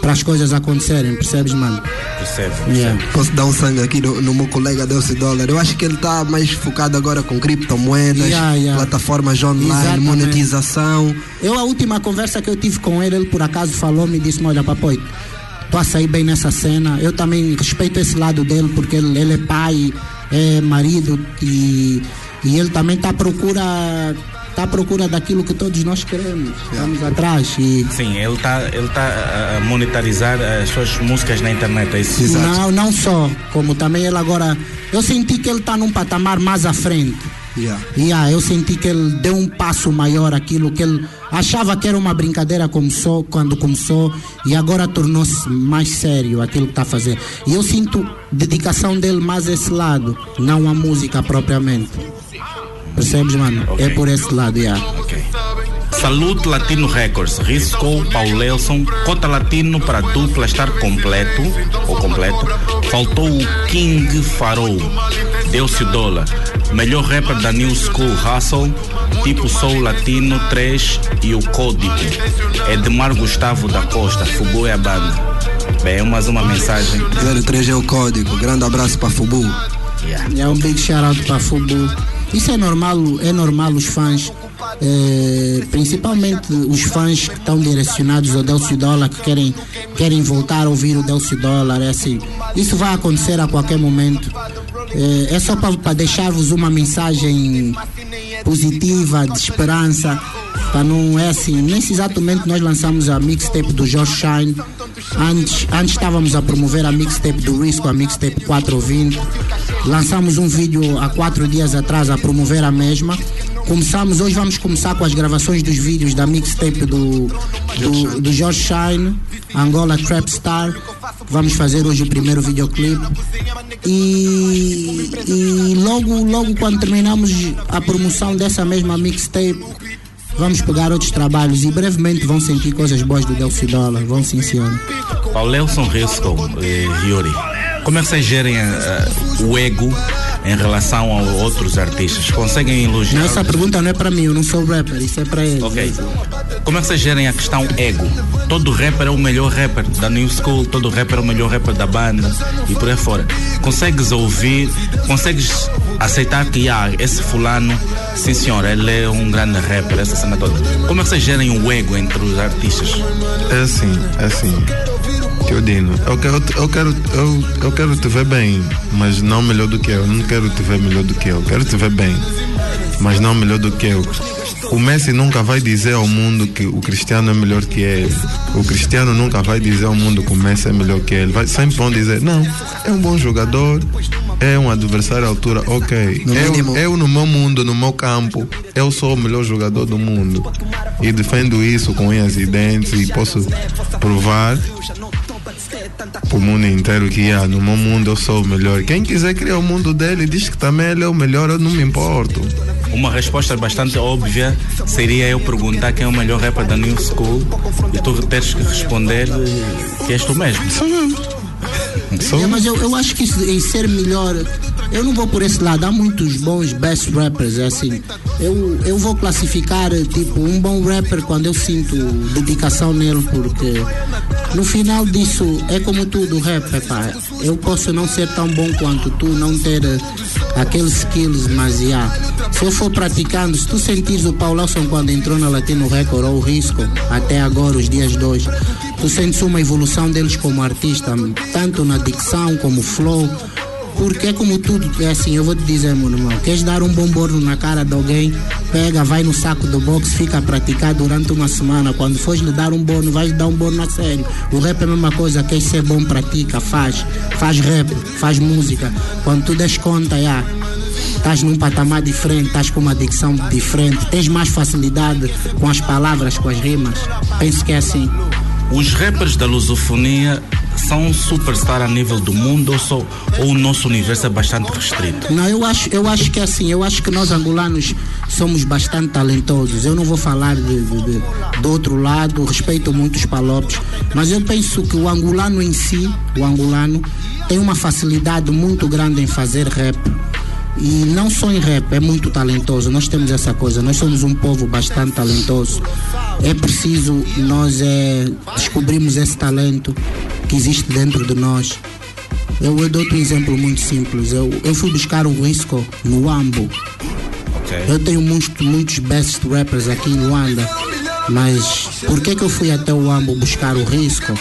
Speaker 5: para as coisas acontecerem, percebes, mano?
Speaker 4: Percebe?
Speaker 5: Yeah.
Speaker 9: Posso dar um sangue aqui no, no meu colega Delcio Dólar. Eu acho que ele está mais focado agora com criptomoedas,
Speaker 5: Yeah, yeah.
Speaker 9: plataformas online,
Speaker 5: Exatamente.
Speaker 9: monetização.
Speaker 5: Eu, a última conversa que eu tive com ele, ele por acaso falou-me e disse-me: Olha, papai, tu a sair bem nessa cena. Eu também respeito esse lado dele, porque ele, ele é pai, é marido e, e ele também está à procura. Está à procura daquilo que todos nós queremos. Estamos atrás. E
Speaker 4: Sim, ele está ele tá a- a monetarizar as suas músicas na internet, é isso?
Speaker 5: não, não só, como também ele agora. Eu senti que ele está num patamar mais à frente.
Speaker 9: Yeah.
Speaker 5: Yeah, eu senti que ele deu um passo maior aquilo que ele achava que era uma brincadeira começou quando começou e agora tornou-se mais sério aquilo que está a fazer. E eu sinto dedicação dele mais a esse lado, não a música propriamente. Percebes, mano?
Speaker 4: Ok.
Speaker 5: É por esse lado, yeah.
Speaker 4: Ok. Salute Latino Records, Risco, Paulelson, Cota Latino para a dupla estar completo, ou completo. Faltou o King Farou, Delcio Dólar. Melhor rapper da New School Hustle, tipo Soul Latino 3 e o Código. Edmar Gustavo da Costa, Fubu é a banda. Bem, mais uma mensagem.
Speaker 9: 03 é o código. Grande abraço para Fubu.
Speaker 5: É um big shout out para Fubu. Isso é normal, é normal os fãs, eh, principalmente os fãs que estão direcionados ao Delcio Dólar, que querem, querem voltar a ouvir o Delcio Dólar, é assim. Isso vai acontecer a qualquer momento. Eh, é só para deixar-vos uma mensagem positiva, de esperança. Para não é assim, nesse exato momento nós lançamos a mixtape do Josh Shine. Antes, antes estávamos a promover a mixtape do Risco, a mixtape 420. Lançamos um vídeo há quatro dias atrás a promover a mesma. Começamos, hoje vamos começar com as gravações dos vídeos da mixtape do, do, do George Shine, Angola Trap Star. Vamos fazer hoje o primeiro videoclipe. E, e logo, logo quando terminamos a promoção dessa mesma mixtape, vamos pegar outros trabalhos e brevemente vão sentir coisas boas do Delcio Dollar. Vão senhor.
Speaker 4: Paulelson Risco, eh, Yuri, como é que vocês gerem eh, o ego em relação a outros artistas? Conseguem elogiar?
Speaker 5: Não, essa pergunta não é para mim, eu não sou rapper, isso é para ele.
Speaker 4: Ok. Como é que vocês gerem a questão ego? Todo rapper é o melhor rapper da New School, todo rapper é o melhor rapper da banda e por aí fora. Consegues ouvir, consegues aceitar que ah, esse fulano, sim senhor, ele é um grande rapper, essa cena toda. Como é que vocês gerem o ego entre os artistas?
Speaker 8: É assim, é assim. Eu quero, eu, quero, eu, eu quero te ver bem, mas não melhor do que eu. Não quero te ver melhor do que eu. Quero te ver bem, mas não melhor do que eu. O Messi nunca vai dizer ao mundo que o Cristiano é melhor que ele. O Cristiano nunca vai dizer ao mundo que o Messi é melhor que ele. Vai, sempre vão dizer, não, é um bom jogador, é um adversário à altura, ok.
Speaker 9: No
Speaker 8: eu, eu no meu mundo, no meu campo, eu sou o melhor jogador do mundo. E defendo isso com unhas e dentes e posso provar o mundo inteiro que ah, no meu mundo eu sou o melhor. Quem quiser criar o mundo dele diz que também ele é o melhor, eu não me importo.
Speaker 4: Uma resposta bastante óbvia seria eu perguntar quem é o melhor rapper da New School e tu teres que responder que és tu mesmo.
Speaker 5: É, *laughs* mas eu, eu acho que isso, em ser melhor, eu não vou por esse lado. Há muitos bons best rappers, é assim. Eu, eu vou classificar tipo um bom rapper quando eu sinto dedicação nele, porque no final disso é como tudo, rap, epá, eu posso não ser tão bom quanto tu, não ter eh, aqueles skills, mas já. Se eu for praticando, se tu sentires o Paulson quando entrou na Latino Record ou o Risco, até agora, os dias dois, tu sentes uma evolução deles como artista, tanto na dicção como flow. Porque é como tudo, é assim, eu vou te dizer, meu irmão, queres dar um bom borno na cara de alguém, pega, vai no saco do boxe, fica a praticar durante uma semana. Quando fores lhe dar um borno, vais lhe dar um borno a sério. O rap é a mesma coisa, quer ser bom, pratica, faz. Faz rap, faz música. Quando tu des conta, já, estás num patamar diferente, estás com uma dicção diferente, tens mais facilidade com as palavras, com as rimas. Penso que é assim.
Speaker 4: Os rappers da lusofonia são superstar a nível do mundo ou, só, ou o nosso universo é bastante restrito?
Speaker 5: Não, eu acho, eu acho que é assim, eu acho que nós angolanos somos bastante talentosos. Eu não vou falar de, de, do outro lado, respeito muito os palopes, mas eu penso que o angolano em si, o angolano, tem uma facilidade muito grande em fazer rap. E não só em rap, é muito talentoso. Nós temos essa coisa, nós somos um povo bastante talentoso. É preciso nós é, descobrirmos esse talento que existe dentro de nós. Eu, eu dou-te um exemplo muito simples. Eu, eu fui buscar o Risco no Ambo. Eu tenho muitos, muitos best rappers aqui em Luanda. Mas por que, que eu fui até o Ambo buscar o Risco?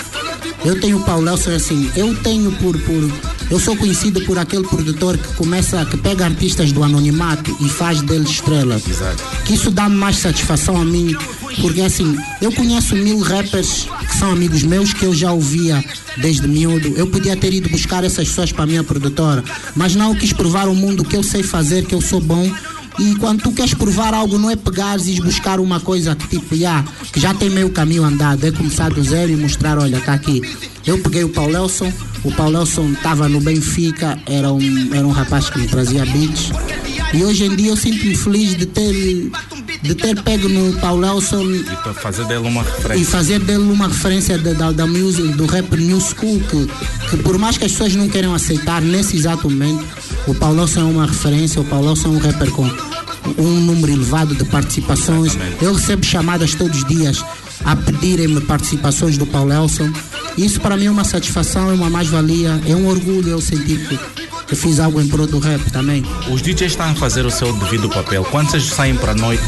Speaker 5: Eu tenho o Paulelson assim, eu tenho por, por. Eu sou conhecido por aquele produtor que começa, que pega artistas do anonimato e faz deles estrelas. Que isso dá mais satisfação a mim, porque assim, eu conheço mil rappers que são amigos meus que eu já ouvia desde miúdo. Eu podia ter ido buscar essas pessoas para a minha produtora, mas não eu quis provar ao mundo que eu sei fazer, que eu sou bom. E quando tu queres provar algo, não é pegares e buscar uma coisa que tipo, já, que já tem meio caminho andado, é começar do zero e mostrar, olha, tá aqui. Eu peguei o Paulelson, o Paulelson estava no Benfica, era um, era um rapaz que me trazia beats. E hoje em dia eu sinto-me feliz de ter, de ter pego no Paulelson
Speaker 4: E para fazer dele uma
Speaker 5: e
Speaker 4: referência.
Speaker 5: fazer dele uma referência da, da, da music, do rap new school que, que por mais que as pessoas não queiram aceitar nesse exato momento O Paulson é uma referência, o Paulson é um rapper com um número elevado de participações. Eu recebo chamadas todos os dias a pedirem-me participações do Paulson. Isso para mim é uma satisfação, é uma mais-valia, é um orgulho eu sentir que, que fiz algo em prol do rap também.
Speaker 4: Os DJs estão a fazer o seu devido papel. Quando vocês saem para a noite,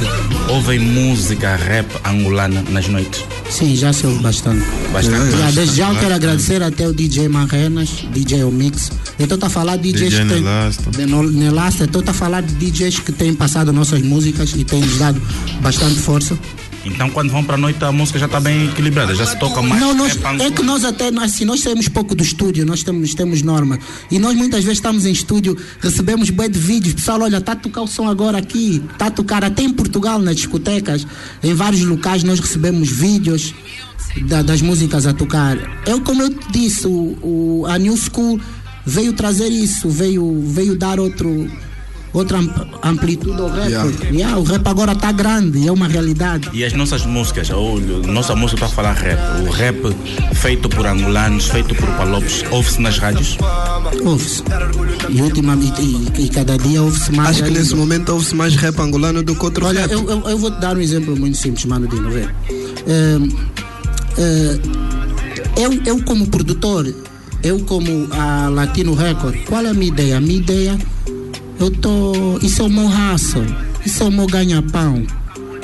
Speaker 4: ouvem música rap angolana nas noites?
Speaker 5: Sim, já se ouve bastante.
Speaker 4: Bastante.
Speaker 5: Já, desde já eu quero agradecer até o DJ Marrenas, DJ Omix. Eu estou a falar de DJs
Speaker 8: DJ
Speaker 5: que de No- Nelasta, estou a falar de DJs que têm passado nossas músicas e têm nos dado bastante força.
Speaker 4: Então, quando vão para a noite, a música já está bem equilibrada, já se toca mais
Speaker 5: Não, nós, é
Speaker 4: angolano.
Speaker 5: que nós até, nós, assim, nós saímos pouco do estúdio, nós temos, temos norma. E nós muitas vezes estamos em estúdio, recebemos bué de vídeos, pessoal, olha, está a tocar o som agora aqui, está a tocar até em Portugal, nas discotecas, em vários locais nós recebemos vídeos da- das músicas a tocar. Eu, como eu disse, o, o- a New School veio trazer isso, veio, veio dar outro. Outra amp- amplitude ao rap.
Speaker 9: Yeah.
Speaker 5: Yeah, o rap agora está grande, é uma realidade.
Speaker 4: E as nossas músicas, ou nossa música para falar rap, o rap feito por angolanos, feito por palopes, ouve-se nas rádios?
Speaker 5: Ouve-se. E, ultimamente, e, e cada dia ouve-se mais.
Speaker 9: Acho que
Speaker 5: ainda.
Speaker 9: nesse momento ouve-se mais rap angolano do que outro
Speaker 5: Olha,
Speaker 9: rap.
Speaker 5: eu, eu, eu vou te dar um exemplo muito simples, Mano Dino. Vê. Ehm, eh, eu, eu, como produtor, eu, como a Latino Record, qual é a minha ideia? A minha ideia, eu tô. Isso é o meu hustle, isso é o meu ganha-pão.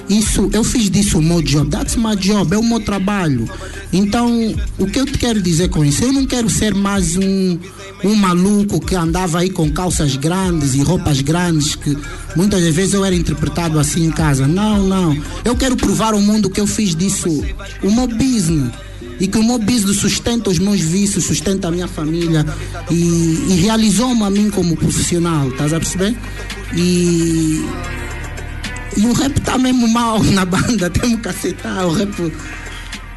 Speaker 5: Isso, eu fiz disso o meu job, that's my job, é o meu trabalho. Então, o que eu te quero dizer com isso? Eu não quero ser mais um, um maluco que andava aí com calças grandes e roupas grandes, que muitas vezes eu era interpretado assim em casa. Não, não. Eu quero provar ao mundo que eu fiz disso o meu business. E que o meu business sustenta os meus vícios, sustenta a minha família e, e realizou-me a mim como profissional, estás a perceber? E e o rap tá mesmo mal na banda, *laughs* temos que aceitar. O rap.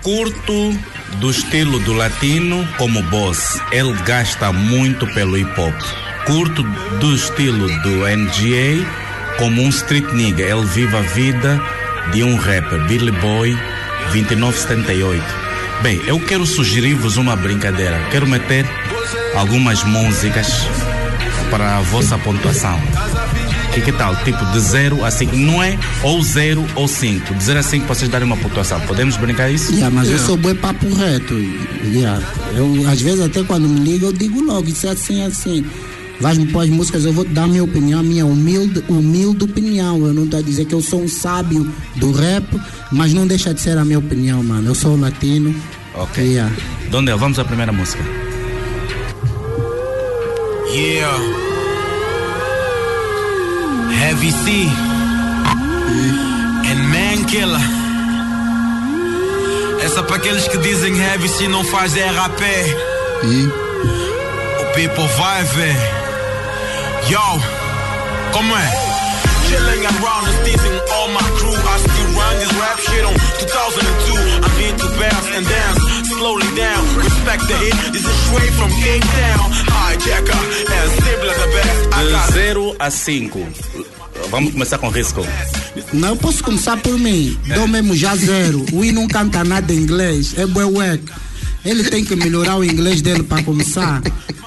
Speaker 4: Curto do estilo do latino como boss. Ele gasta muito pelo hip hop. Curto do estilo do NGA como um street nigga. Ele vive a vida de um rapper, Billy Boy 2978. Bem, eu quero sugerir-vos uma brincadeira. Quero meter algumas músicas para a vossa pontuação. Que, que tal? Tipo de 0 a 5. Não é ou 0 ou 5. De 0 a 5 vocês darem uma pontuação. Podemos brincar isso?
Speaker 5: Yeah, mas eu sou boi papo reto. Yeah. Eu, às vezes, até quando me liga, eu digo logo: isso é assim, é assim. Vais-me pôr as músicas, eu vou dar a minha opinião, a minha humilde, humilde opinião. Eu não estou a dizer que eu sou um sábio do rap, mas não deixa de ser a minha opinião, mano. Eu sou latino.
Speaker 4: Ok.
Speaker 5: Yeah.
Speaker 4: Dondel, vamos à primeira música.
Speaker 10: Yeah. Heavy C. And Man Killer. Essa para aqueles que dizem Heavy C não faz RAP. O people vai ver. Yo, como é? Chilling around and teasing all my crew. I still run this rap shit on 2002. I'm here to bounce and dance slowly down. Respect the hit. This is straight from King Town. Hijacker and simple the best. I got
Speaker 4: De 0 a 5. Vamos começar com Risco.
Speaker 5: Não, eu posso começar por mim. Dou mesmo já zero. O I não canta nada em inglês. É bué. Ele tem que melhorar o inglês dele para começar.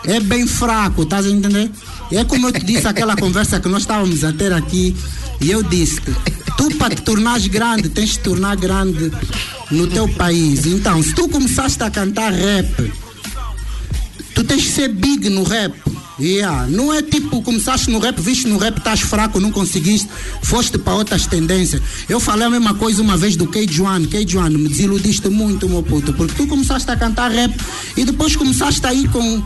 Speaker 5: É bem fraco, estás a entender? É como eu te disse aquela conversa que nós estávamos a ter aqui. E eu disse tu para te tornares grande, tens de te tornar grande no teu país. Então, se tu começaste a cantar rap, tu tens que ser big no rap. Yeah. Não é tipo, começaste no rap, viste no rap, estás fraco, não conseguiste, foste para outras tendências. Eu falei a mesma coisa uma vez do K-Juan. K-Juan, me desiludiste muito, meu puto, porque tu começaste a cantar rap e depois começaste a ir com,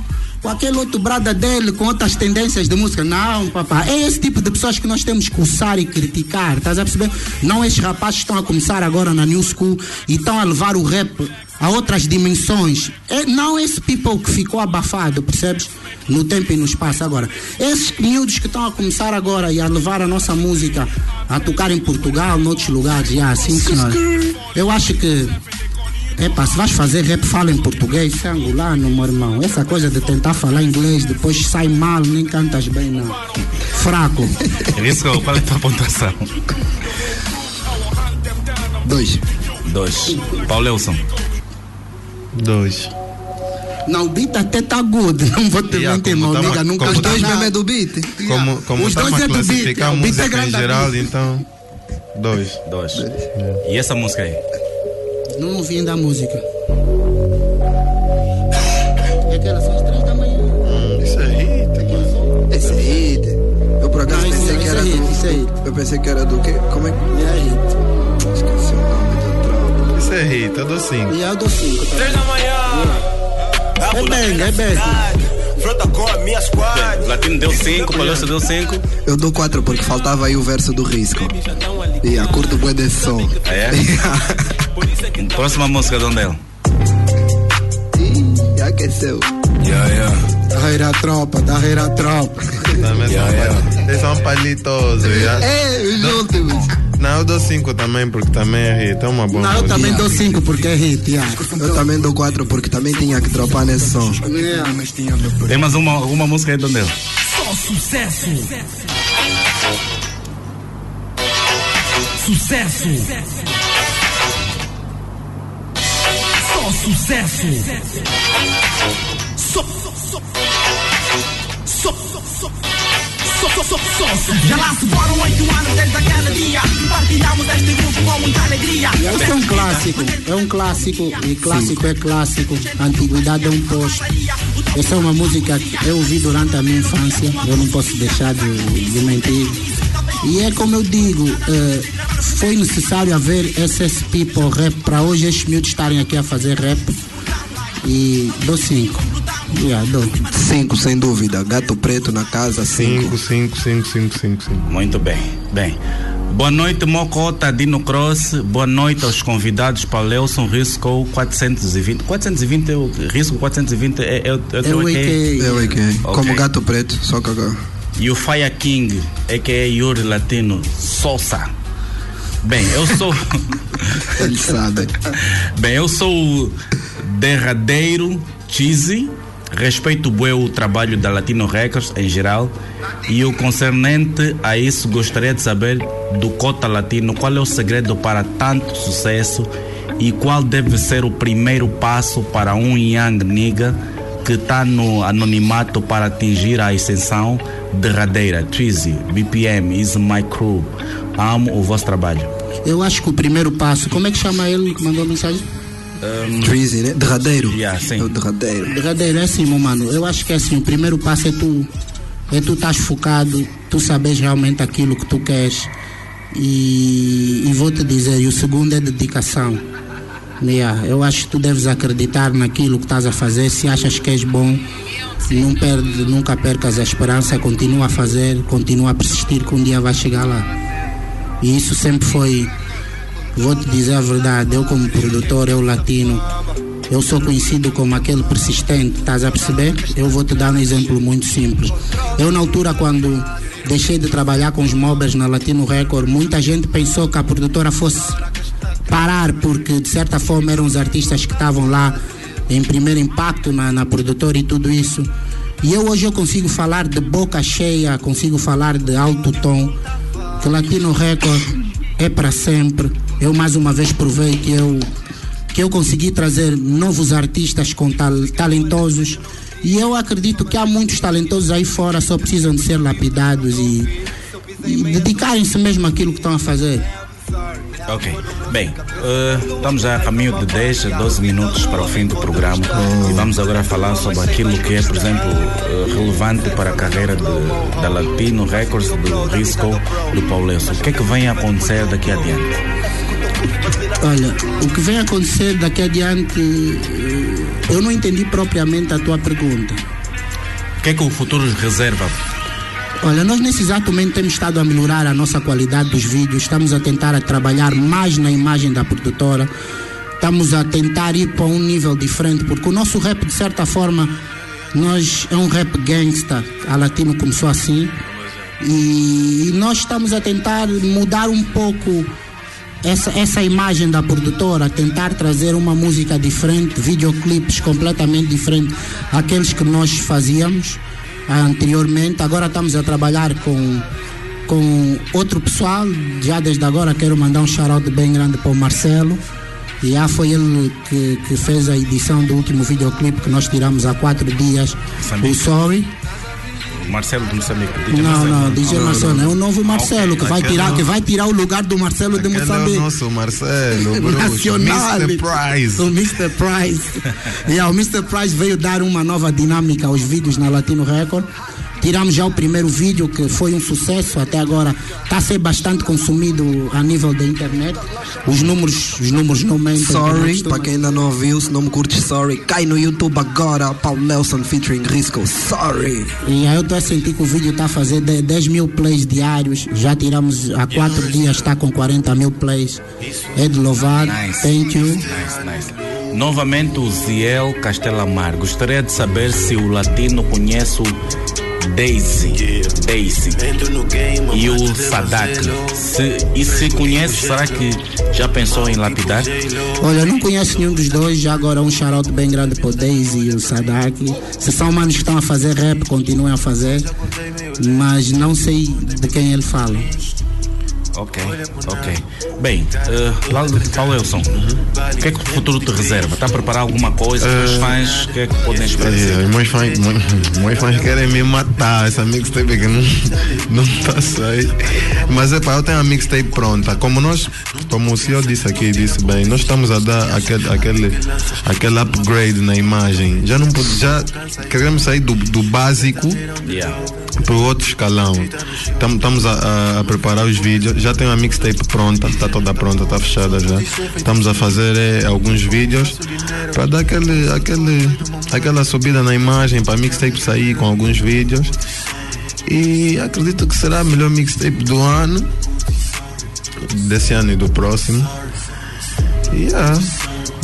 Speaker 5: com aquele outro brada dele, com outras tendências de música. Não, papá, é esse tipo de pessoas que nós temos que usar e criticar, estás a perceber? Não esses rapazes que estão a começar agora na New School e estão a levar o rap a outras dimensões. É, não esse people que ficou abafado, percebes? No tempo e no espaço agora. Esses miúdos que estão a começar agora e a levar a nossa música a tocar em Portugal, noutros lugares, já assim, senhora. Eu acho que. Epá, se vais fazer rap, fala em português, isso é angolano, meu irmão. Essa coisa de tentar falar inglês, depois sai mal, nem cantas bem, não. Fraco.
Speaker 4: Risco, qual é a tua pontuação?
Speaker 9: Dois.
Speaker 4: 2. Paulelson.
Speaker 8: 2.
Speaker 5: Não, o beat até tá good. *laughs* Não vou te
Speaker 8: Yeah,
Speaker 5: mentir, meu
Speaker 8: tamo-
Speaker 5: nigga. Nunca
Speaker 9: Os dois
Speaker 5: está
Speaker 9: mesmo é do beat.
Speaker 8: Como, como
Speaker 5: Os
Speaker 8: estamos
Speaker 5: dois
Speaker 8: a
Speaker 5: é do beat,
Speaker 8: classificar
Speaker 5: é, o beat é
Speaker 8: música
Speaker 5: grande
Speaker 8: em geral,
Speaker 5: beat.
Speaker 8: então. *laughs* Dois.
Speaker 4: Dois. E essa música aí?
Speaker 5: Não vim da música. É aquela, são as três da manhã.
Speaker 8: Hum, isso é hit, mano.
Speaker 9: Esse é hit. Eu por acaso
Speaker 5: Não,
Speaker 9: pensei
Speaker 5: é-
Speaker 9: que era
Speaker 5: é hit,
Speaker 9: do.
Speaker 5: isso é hit.
Speaker 9: Eu pensei que era do quê? Como é que.
Speaker 5: É hit.
Speaker 9: Esqueci o nome do trampo.
Speaker 8: Isso é hit, eu dou cinco.
Speaker 5: E eu dou cinco. Tá?
Speaker 10: Três da manhã.
Speaker 5: É bem, é bem.
Speaker 10: Frota com a minha squad.
Speaker 4: O Latino deu 5, o Palhoça deu 5.
Speaker 9: Eu dou quatro porque faltava aí o verso do risco. E a curto bué desse som.
Speaker 4: É? *laughs* Próxima música de onde é?
Speaker 9: Ih, aqueceu.
Speaker 10: Yeah, yeah.
Speaker 5: Da reira tropa, da reira tropa.
Speaker 8: Também são, pali- eles são palitosos. já.
Speaker 9: É, os últimos.
Speaker 8: Não, eu dou cinco também, porque também é hit. É uma boa
Speaker 5: Não, eu
Speaker 8: música.
Speaker 5: também dou cinco porque é hit. Yeah.
Speaker 9: Eu também dou quatro porque também tinha que dropar nesse som.
Speaker 5: Yeah.
Speaker 4: Tem mais uma, uma música aí de onde é?
Speaker 11: Só sucesso. Sucesso. Só sucesso. Só, só, só. Só, só, só. Só, só, só, só. Já lá se foram oito anos desde aquele dia partilhamos este grupo com muita alegria.
Speaker 5: Esse é um clássico, é um clássico, e clássico é clássico, a antiguidade é um posto. Essa é uma música que eu ouvi durante a minha infância, eu não posso deixar de, de mentir. E é como eu digo, eh, foi necessário haver esses people rap para hoje estes miúdos estarem aqui a fazer rap. E dou cinco. Yeah, dou.
Speaker 9: Cinco, sem dúvida. Gato preto na casa, cinco.
Speaker 8: Cinco, cinco, cinco, cinco, cinco, cinco.
Speaker 4: Muito bem. Bem. Boa noite, Mocota, Dino Cross. Boa noite aos convidados para Lelson Risco 420. 420 é o Risco 420 é, é, o- é o teu
Speaker 5: o
Speaker 4: AKA?
Speaker 5: AKA.
Speaker 9: Eu é que
Speaker 4: Ok.
Speaker 9: Como gato preto, só que agora.
Speaker 4: E o Fire King, a.k.a. Yuri Latino Sousa. Bem, eu sou. *laughs*
Speaker 9: Eles sabem.
Speaker 4: Bem, eu sou o derradeiro Cheesy. Respeito bué o trabalho da Latino Records em geral. E o concernente a isso, gostaria de saber do Cota Latino qual é o segredo para tanto sucesso e qual deve ser o primeiro passo para um young nigga que está no anonimato para atingir a ascensão derradeira. Cheesy, BPM, is my crew. Amo o vosso trabalho.
Speaker 5: Eu acho que o primeiro passo, como é que chama ele que mandou a mensagem?
Speaker 9: Drizzy, né? Derradeiro.
Speaker 4: Yeah, sim.
Speaker 9: É o derradeiro.
Speaker 5: Derradeiro, é assim, meu mano. Eu acho que é assim, o primeiro passo é tu. É tu estás focado, tu sabes realmente aquilo que tu queres. E, e vou te dizer, e o segundo é dedicação. Yeah, eu acho que tu deves acreditar naquilo que estás a fazer. Se achas que és bom, não perde, nunca percas a esperança, continua a fazer, continua a persistir que um dia vai chegar lá. E isso sempre foi, vou te dizer a verdade, eu como produtor, eu latino, eu sou conhecido como aquele persistente, estás a perceber? Eu vou te dar um exemplo muito simples. Eu na altura quando deixei de trabalhar com os mobbers na Latino Record, muita gente pensou que a produtora fosse parar porque de certa forma eram os artistas que estavam lá em primeiro impacto na, na produtora e tudo isso. E eu hoje eu consigo falar de boca cheia, consigo falar de alto tom, que Latino Record é para sempre. Eu mais uma vez provei que eu que eu consegui trazer novos artistas com tal, talentosos e eu acredito que há muitos talentosos aí fora só precisam de ser lapidados e, e dedicarem-se mesmo àquilo que estão a fazer.
Speaker 4: Ok. Bem, eh, estamos já a caminho de 10 a 12 minutos para o fim do programa e vamos agora falar sobre aquilo que é, por exemplo, eh, relevante para a carreira de, da Latino Records, do Risco, do Paulenço. O que é que vem a acontecer daqui adiante?
Speaker 5: Olha, o que vem acontecer daqui adiante, eh, eu não entendi propriamente a tua pergunta.
Speaker 4: O que é que o futuro reserva?
Speaker 5: Olha, nós nesse exato momento temos estado a melhorar a nossa qualidade dos vídeos, estamos a tentar a trabalhar mais na imagem da produtora, estamos a tentar ir para um nível diferente, porque o nosso rap, de certa forma, nós é um rap gangsta, a Latino começou assim, e nós estamos a tentar mudar um pouco essa, essa imagem da produtora, tentar trazer uma música diferente, videoclipes completamente diferentes àqueles que nós fazíamos anteriormente. Agora estamos a trabalhar com, com outro pessoal. Já desde agora quero mandar um shout bem grande para o Marcelo. E ah, foi ele que, que fez a edição do último videoclipe que nós tiramos há quatro dias. O Sorry.
Speaker 4: Marcelo de Moçambique. DJ
Speaker 5: Não,
Speaker 4: Marcelo.
Speaker 5: não, DJ Marcelo, é o novo Marcelo que vai tirar, que vai tirar o lugar do Marcelo de
Speaker 8: Aquele é o
Speaker 5: Moçambique.
Speaker 8: nosso Marcelo, bruxo,
Speaker 5: Nacional.
Speaker 8: Mr. Price.
Speaker 5: O Mr. Price. yeah, o Mr. Price veio dar uma nova dinâmica aos vídeos na Latino Record. Tiramos já o primeiro vídeo que foi um sucesso até agora. Está a ser bastante consumido a nível da internet. Os números, os números não mentem.
Speaker 9: Sorry, para quem ainda não ouviu, se não me curte Sorry, cai no YouTube agora, Paulo Nelson featuring Risco, Sorry.
Speaker 5: E aí eu estou a sentir que o vídeo está a fazer de- 10 mil plays diários. Já tiramos há 4 dias, está com 40 mil plays. É de louvar.
Speaker 4: Nice.
Speaker 5: Thank you.
Speaker 4: Nice, nice. Novamente o Ziel Castelamar. Gostaria de saber se o latino conhece o Daisy. Daisy. E o Sadak. Se, e se conhece, será que já pensou em lapidar?
Speaker 5: Olha, eu não conheço nenhum dos dois, já agora um shout bem grande para o Daisy e o Sadak. Se são manos que estão a fazer rap, continuem a fazer, mas não sei de quem ele fala.
Speaker 4: Ok, ok. Bem, uh, Paulo Paulo Elson, o que é que o futuro te reserva? Está a preparar alguma coisa? Os teus fãs, o que é que podem esperar?
Speaker 8: É,
Speaker 4: si?
Speaker 8: os meus fãs, meus- meus fãs querem me matar. Essa mixtape que não, *laughs* não tá saindo. Mas é pá, eu tenho a mixtape pronta. Como nós, como o senhor disse aqui, disse bem, nós estamos a dar aquele, aquele, aquele upgrade na imagem. Já não pode, já queremos sair do, do básico
Speaker 4: Yeah.
Speaker 8: para o outro escalão. Estamos a, a- a preparar os vídeos. Já tenho a mixtape pronta, está toda pronta, está fechada já. Estamos a fazer eh, alguns vídeos para dar aquele, aquele, aquela subida na imagem para a mixtape sair com alguns vídeos. E acredito que será a melhor mixtape do ano, desse ano e do próximo. Yeah,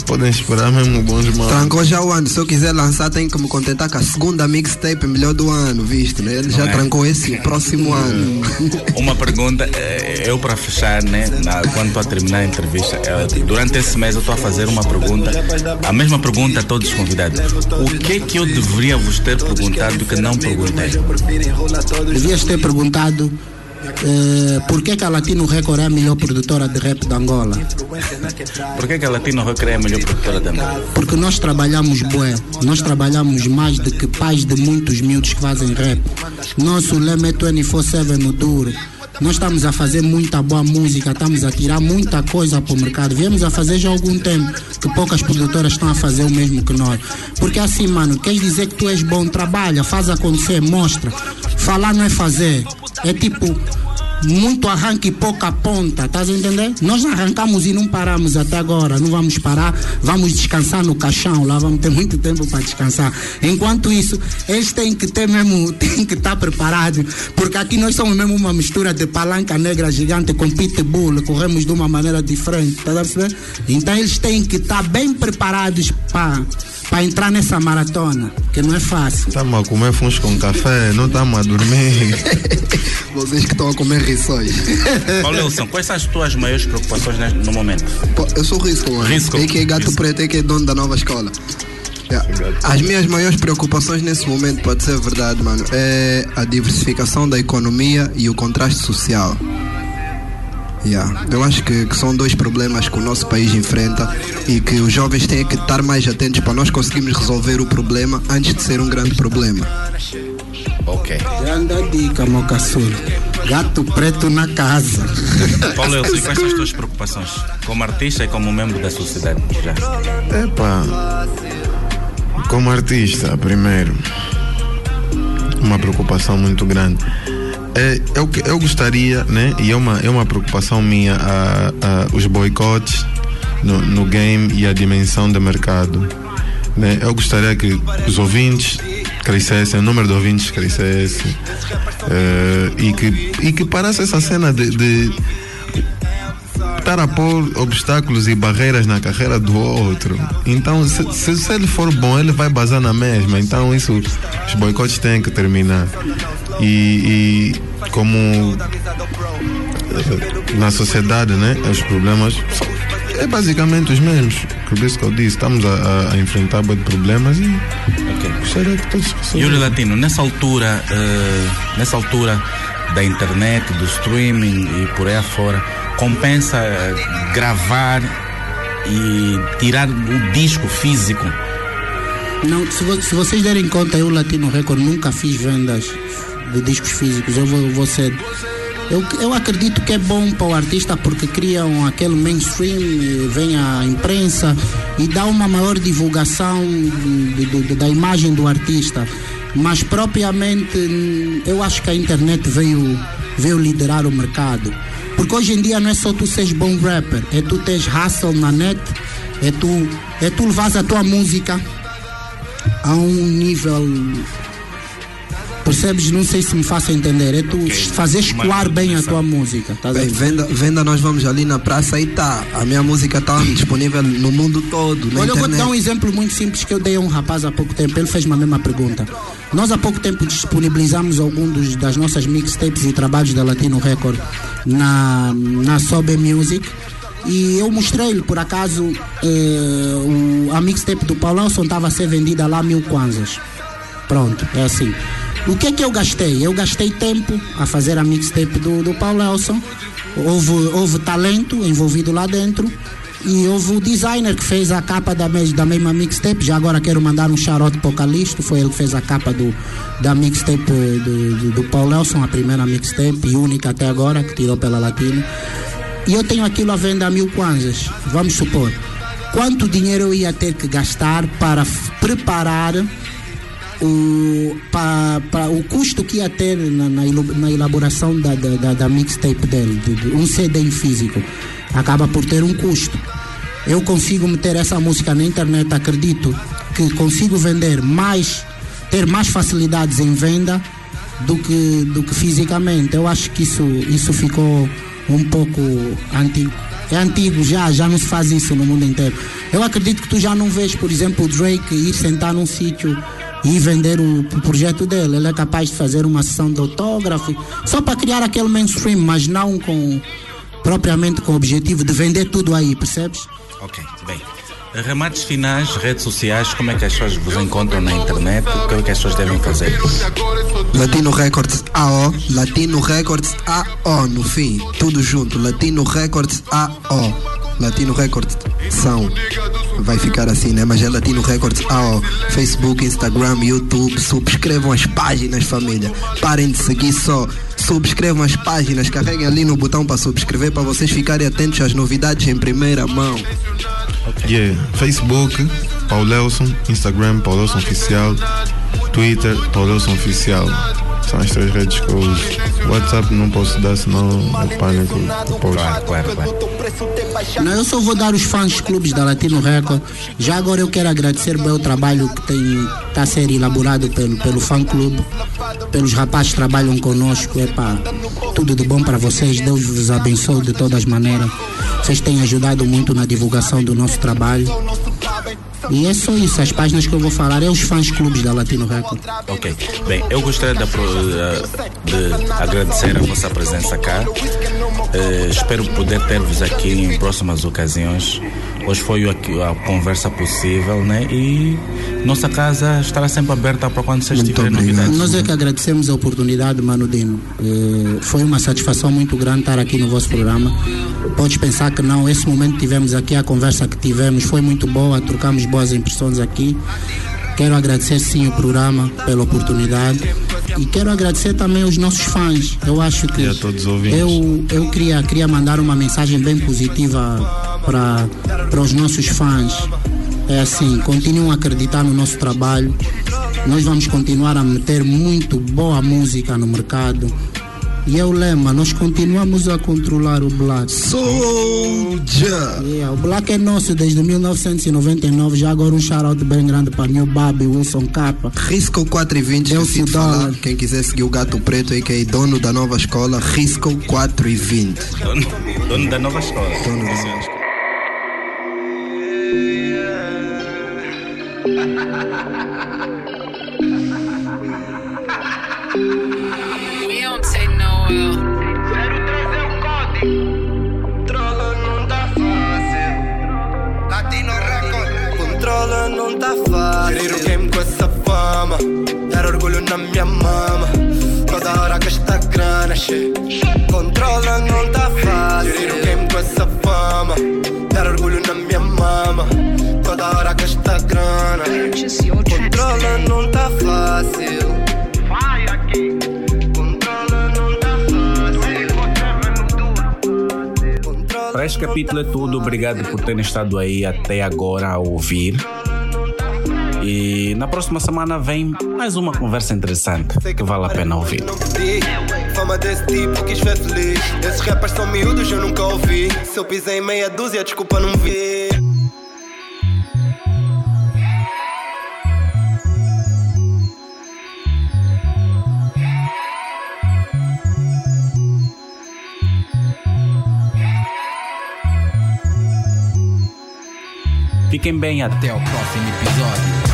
Speaker 8: podem esperar mesmo bons manos.
Speaker 9: Trancou já o ano, se eu quiser lançar, tem que me contentar com a segunda mixtape melhor do ano, visto, né? Ele já
Speaker 4: é?
Speaker 9: trancou esse próximo ano. *laughs*
Speaker 4: Uma pergunta, eh, eu para fechar, né, na, quando estou a terminar a entrevista, eh, durante esse mês eu estou a fazer uma pergunta, a mesma pergunta a todos os convidados. O que é que eu deveria vos ter perguntado que não perguntei?
Speaker 5: Devias ter perguntado eh, por que, que a Latino Record é a melhor produtora de rap da Angola.
Speaker 4: Por que, que a Latino Rock é a melhor produtora da Angola?
Speaker 5: Porque nós trabalhamos bué, nós trabalhamos mais do que pais de muitos miúdos que fazem rap. Nosso lema é 24-7 no duro. Nós estamos a fazer muita boa música, estamos a tirar muita coisa para o mercado. Viemos a fazer já há algum tempo que poucas produtoras estão a fazer o mesmo que nós. Porque assim, mano, queres dizer que tu és bom, trabalha, faz acontecer, mostra. Falar não é fazer. É tipo, muito arranque e pouca ponta, estás a entender? Nós arrancamos e não paramos até agora, não vamos parar, vamos descansar no caixão, lá vamos ter muito tempo para descansar. Enquanto isso, eles têm que ter mesmo, *laughs* têm que estar preparados, porque aqui nós somos mesmo uma mistura de palanca negra gigante com pitbull, corremos de uma maneira diferente, estás a perceber? Então eles têm que estar bem preparados para para entrar nessa maratona, que não é fácil.
Speaker 8: Estamos a comer funs com café, não estamos a dormir. *laughs*
Speaker 9: Vocês que estão a comer rissóis.
Speaker 4: Paulo Elson, quais são as tuas maiores preocupações no momento?
Speaker 9: Pô, eu sou Risco, mano.
Speaker 4: Risco.
Speaker 9: É que é gato preto, é que é dono da nova escola. Yeah. As minhas maiores preocupações nesse momento, pode ser verdade, mano, é a diversificação da economia e o contraste social. Yeah. Eu acho que, que são dois problemas que o nosso país enfrenta e que os jovens têm que estar mais atentos para nós conseguirmos resolver o problema antes de ser um grande problema.
Speaker 4: Ok.
Speaker 5: Grande dica, meu. Gato preto na casa. *laughs*
Speaker 4: Paulo Elson, quais são as tuas preocupações como artista e como membro da sociedade? Já.
Speaker 8: Epá, como artista, primeiro, uma preocupação muito grande. É, eu, que- eu gostaria, né, e é uma, é uma preocupação minha, a, a, os boicotes no, no game e a dimensão do mercado. Né? Eu gostaria que os ouvintes crescessem, o número de ouvintes crescesse eh, e, que, e que parasse essa cena de- de estar a pôr obstáculos e barreiras na carreira do outro. Então, se, se, se ele for bom, ele vai basar na mesma. Então, isso, os boicotes têm que terminar. E, e como eh, na sociedade, né, os problemas são- é basicamente os mesmos. Por isso que eu disse, estamos a, a- enfrentar de problemas e gostaria que todos
Speaker 4: Yuri Latino, nessa altura, eh, nessa altura da internet, do streaming e por aí afora, compensa eh, gravar e tirar o disco físico.
Speaker 5: Não, se, vo- se vocês derem conta, eu, Latino Record, nunca fiz vendas de discos físicos. Eu vou, vou ser. Eu, eu acredito que é bom para o artista porque criam aquele mainstream, vem a imprensa e dá uma maior divulgação de- de- de- da imagem do artista. Mas propriamente hum, eu acho que a internet veio, veio liderar o mercado. Porque hoje em dia não é só tu seres bom rapper, é tu teres hustle na net, é tu, é tu levares a tua música a um nível. Percebes? Não sei se me faço entender. É tu fazer escoar bem a tua música. A
Speaker 9: Bem, venda, venda, nós vamos ali na praça e tá. A minha música tá disponível no mundo todo. Na
Speaker 5: Olha, eu vou te
Speaker 9: internet.
Speaker 5: dar um exemplo muito simples que eu dei a um rapaz há pouco tempo. Ele fez-me a mesma pergunta. Nós há pouco tempo disponibilizamos alguns das nossas mixtapes e trabalhos da Latino Record na, na Sobe Music. E eu mostrei-lhe, por acaso, eh, o- a mixtape do Paulson estava a ser vendida lá mil kwanzas. Pronto, é assim. O que é que eu gastei? Eu gastei tempo a fazer a mixtape do, do Paulo Elson. Houve, houve talento envolvido lá dentro. E houve o designer que fez a capa da, da mesma mixtape. Já agora quero mandar um charote para o Calixto. Foi ele que fez a capa do, da mixtape do, do, do Paulo Elson, a primeira mixtape e única até agora, que tirou pela Latina. E eu tenho aquilo à venda a mil kwanzas. Vamos supor. Quanto dinheiro eu ia ter que gastar para preparar o, pa, pa- o custo que ia ter na, na na elaboração da, da, da- da mixtape dele, de, de um CD em físico, acaba por ter um custo. Eu consigo meter essa música na internet, acredito que consigo vender mais, ter mais facilidades em venda do que, do que fisicamente. Eu acho que isso, isso ficou um pouco antigo. É antigo já, já não se faz isso no mundo inteiro. Eu acredito que tu já não vês, por exemplo, o Drake ir sentar num sítio e vender o, o projeto dele. Ele é capaz de fazer uma sessão de autógrafo só para criar aquele mainstream, mas não com propriamente com o objetivo de vender tudo aí, percebes?
Speaker 4: Ok, bem. Remates finais, redes sociais, como é que as pessoas vos encontram na internet? O que é que as pessoas devem fazer?
Speaker 9: Latino Records AO, Latino Records AO no fim, tudo junto, Latino Records AO, Latino Records são, vai ficar assim, né? Mas é Latino Records AO, Facebook, Instagram, YouTube, subscrevam as páginas, família. Parem de seguir só, subscrevam as páginas, carreguem ali no botão para subscrever para vocês ficarem atentos às novidades em primeira mão.
Speaker 8: Yeah. Facebook, Paulelson, Instagram, Paulelson Oficial, Twitter, Paulelson Oficial. São as três redes que eu uso. WhatsApp não posso dar, senão o pânico eu posto.
Speaker 4: Claro, claro, claro.
Speaker 5: Não, eu só vou dar os fãs clubes da Latino Record. Já agora eu quero agradecer o meu trabalho que tem está a ser elaborado pelo, pelo fã clube, pelos rapazes que trabalham conosco. Epá, tudo de bom para vocês. Deus vos abençoe de todas as maneiras. Vocês têm ajudado muito na divulgação do nosso trabalho. E é só isso, as páginas que eu vou falar é os fãs clubes da Latino Record.
Speaker 4: Ok. Bem, eu gostaria de, de agradecer a vossa presença cá. Eh, espero poder ter-vos aqui em próximas ocasiões. Hoje foi a conversa possível, né? E nossa casa estará sempre aberta para quando vocês tiverem novidades.
Speaker 5: Nós é que agradecemos a oportunidade, Mano Dino. Eh, foi uma satisfação muito grande estar aqui no vosso programa. Podes pensar que não, esse momento que tivemos aqui, a conversa que tivemos foi muito boa, trocamos boas impressões aqui. Quero agradecer sim o programa pela oportunidade e quero agradecer também aos nossos fãs. Eu acho que
Speaker 8: E a todos os ouvintes.
Speaker 5: eu, eu queria, queria mandar uma mensagem bem positiva para para os nossos fãs. É assim, continuem a acreditar no nosso trabalho. Nós vamos continuar a meter muito boa música no mercado. E é o lema, nós continuamos a controlar o Black.
Speaker 9: Soldier!
Speaker 5: Yeah, o Black é nosso desde 1999. Já agora um shout-out bem grande para New Babi, Wilson Capa.
Speaker 9: Risco 420,
Speaker 5: Deu
Speaker 9: esqueci de
Speaker 5: dólar.
Speaker 9: falar. Quem quiser seguir o Gato Preto aí, que é dono da nova escola, Risco 420.
Speaker 4: Dono, dono da nova escola.
Speaker 9: Dono da nova escola. *laughs*
Speaker 12: Não tá fácil. Gerir o game com essa fama. Dar orgulho na minha mama. Toda hora que esta grana che. Controla não tá fácil. Gerir o game com essa fama. Dar orgulho na minha mama. Controla não tá fácil. Vai aqui. Controla não tá fácil.
Speaker 4: Para este capítulo é tudo. Obrigado por terem estado aí até agora a ouvir. E na próxima semana vem mais uma conversa interessante que vale a pena ouvir.
Speaker 12: Fama desse tipo quis ver feliz. Esses rappers são miúdos, eu nunca ouvi. Se eu pisei meia dúzia, desculpa, não vi.
Speaker 4: Fiquem bem até
Speaker 13: o próximo episódio.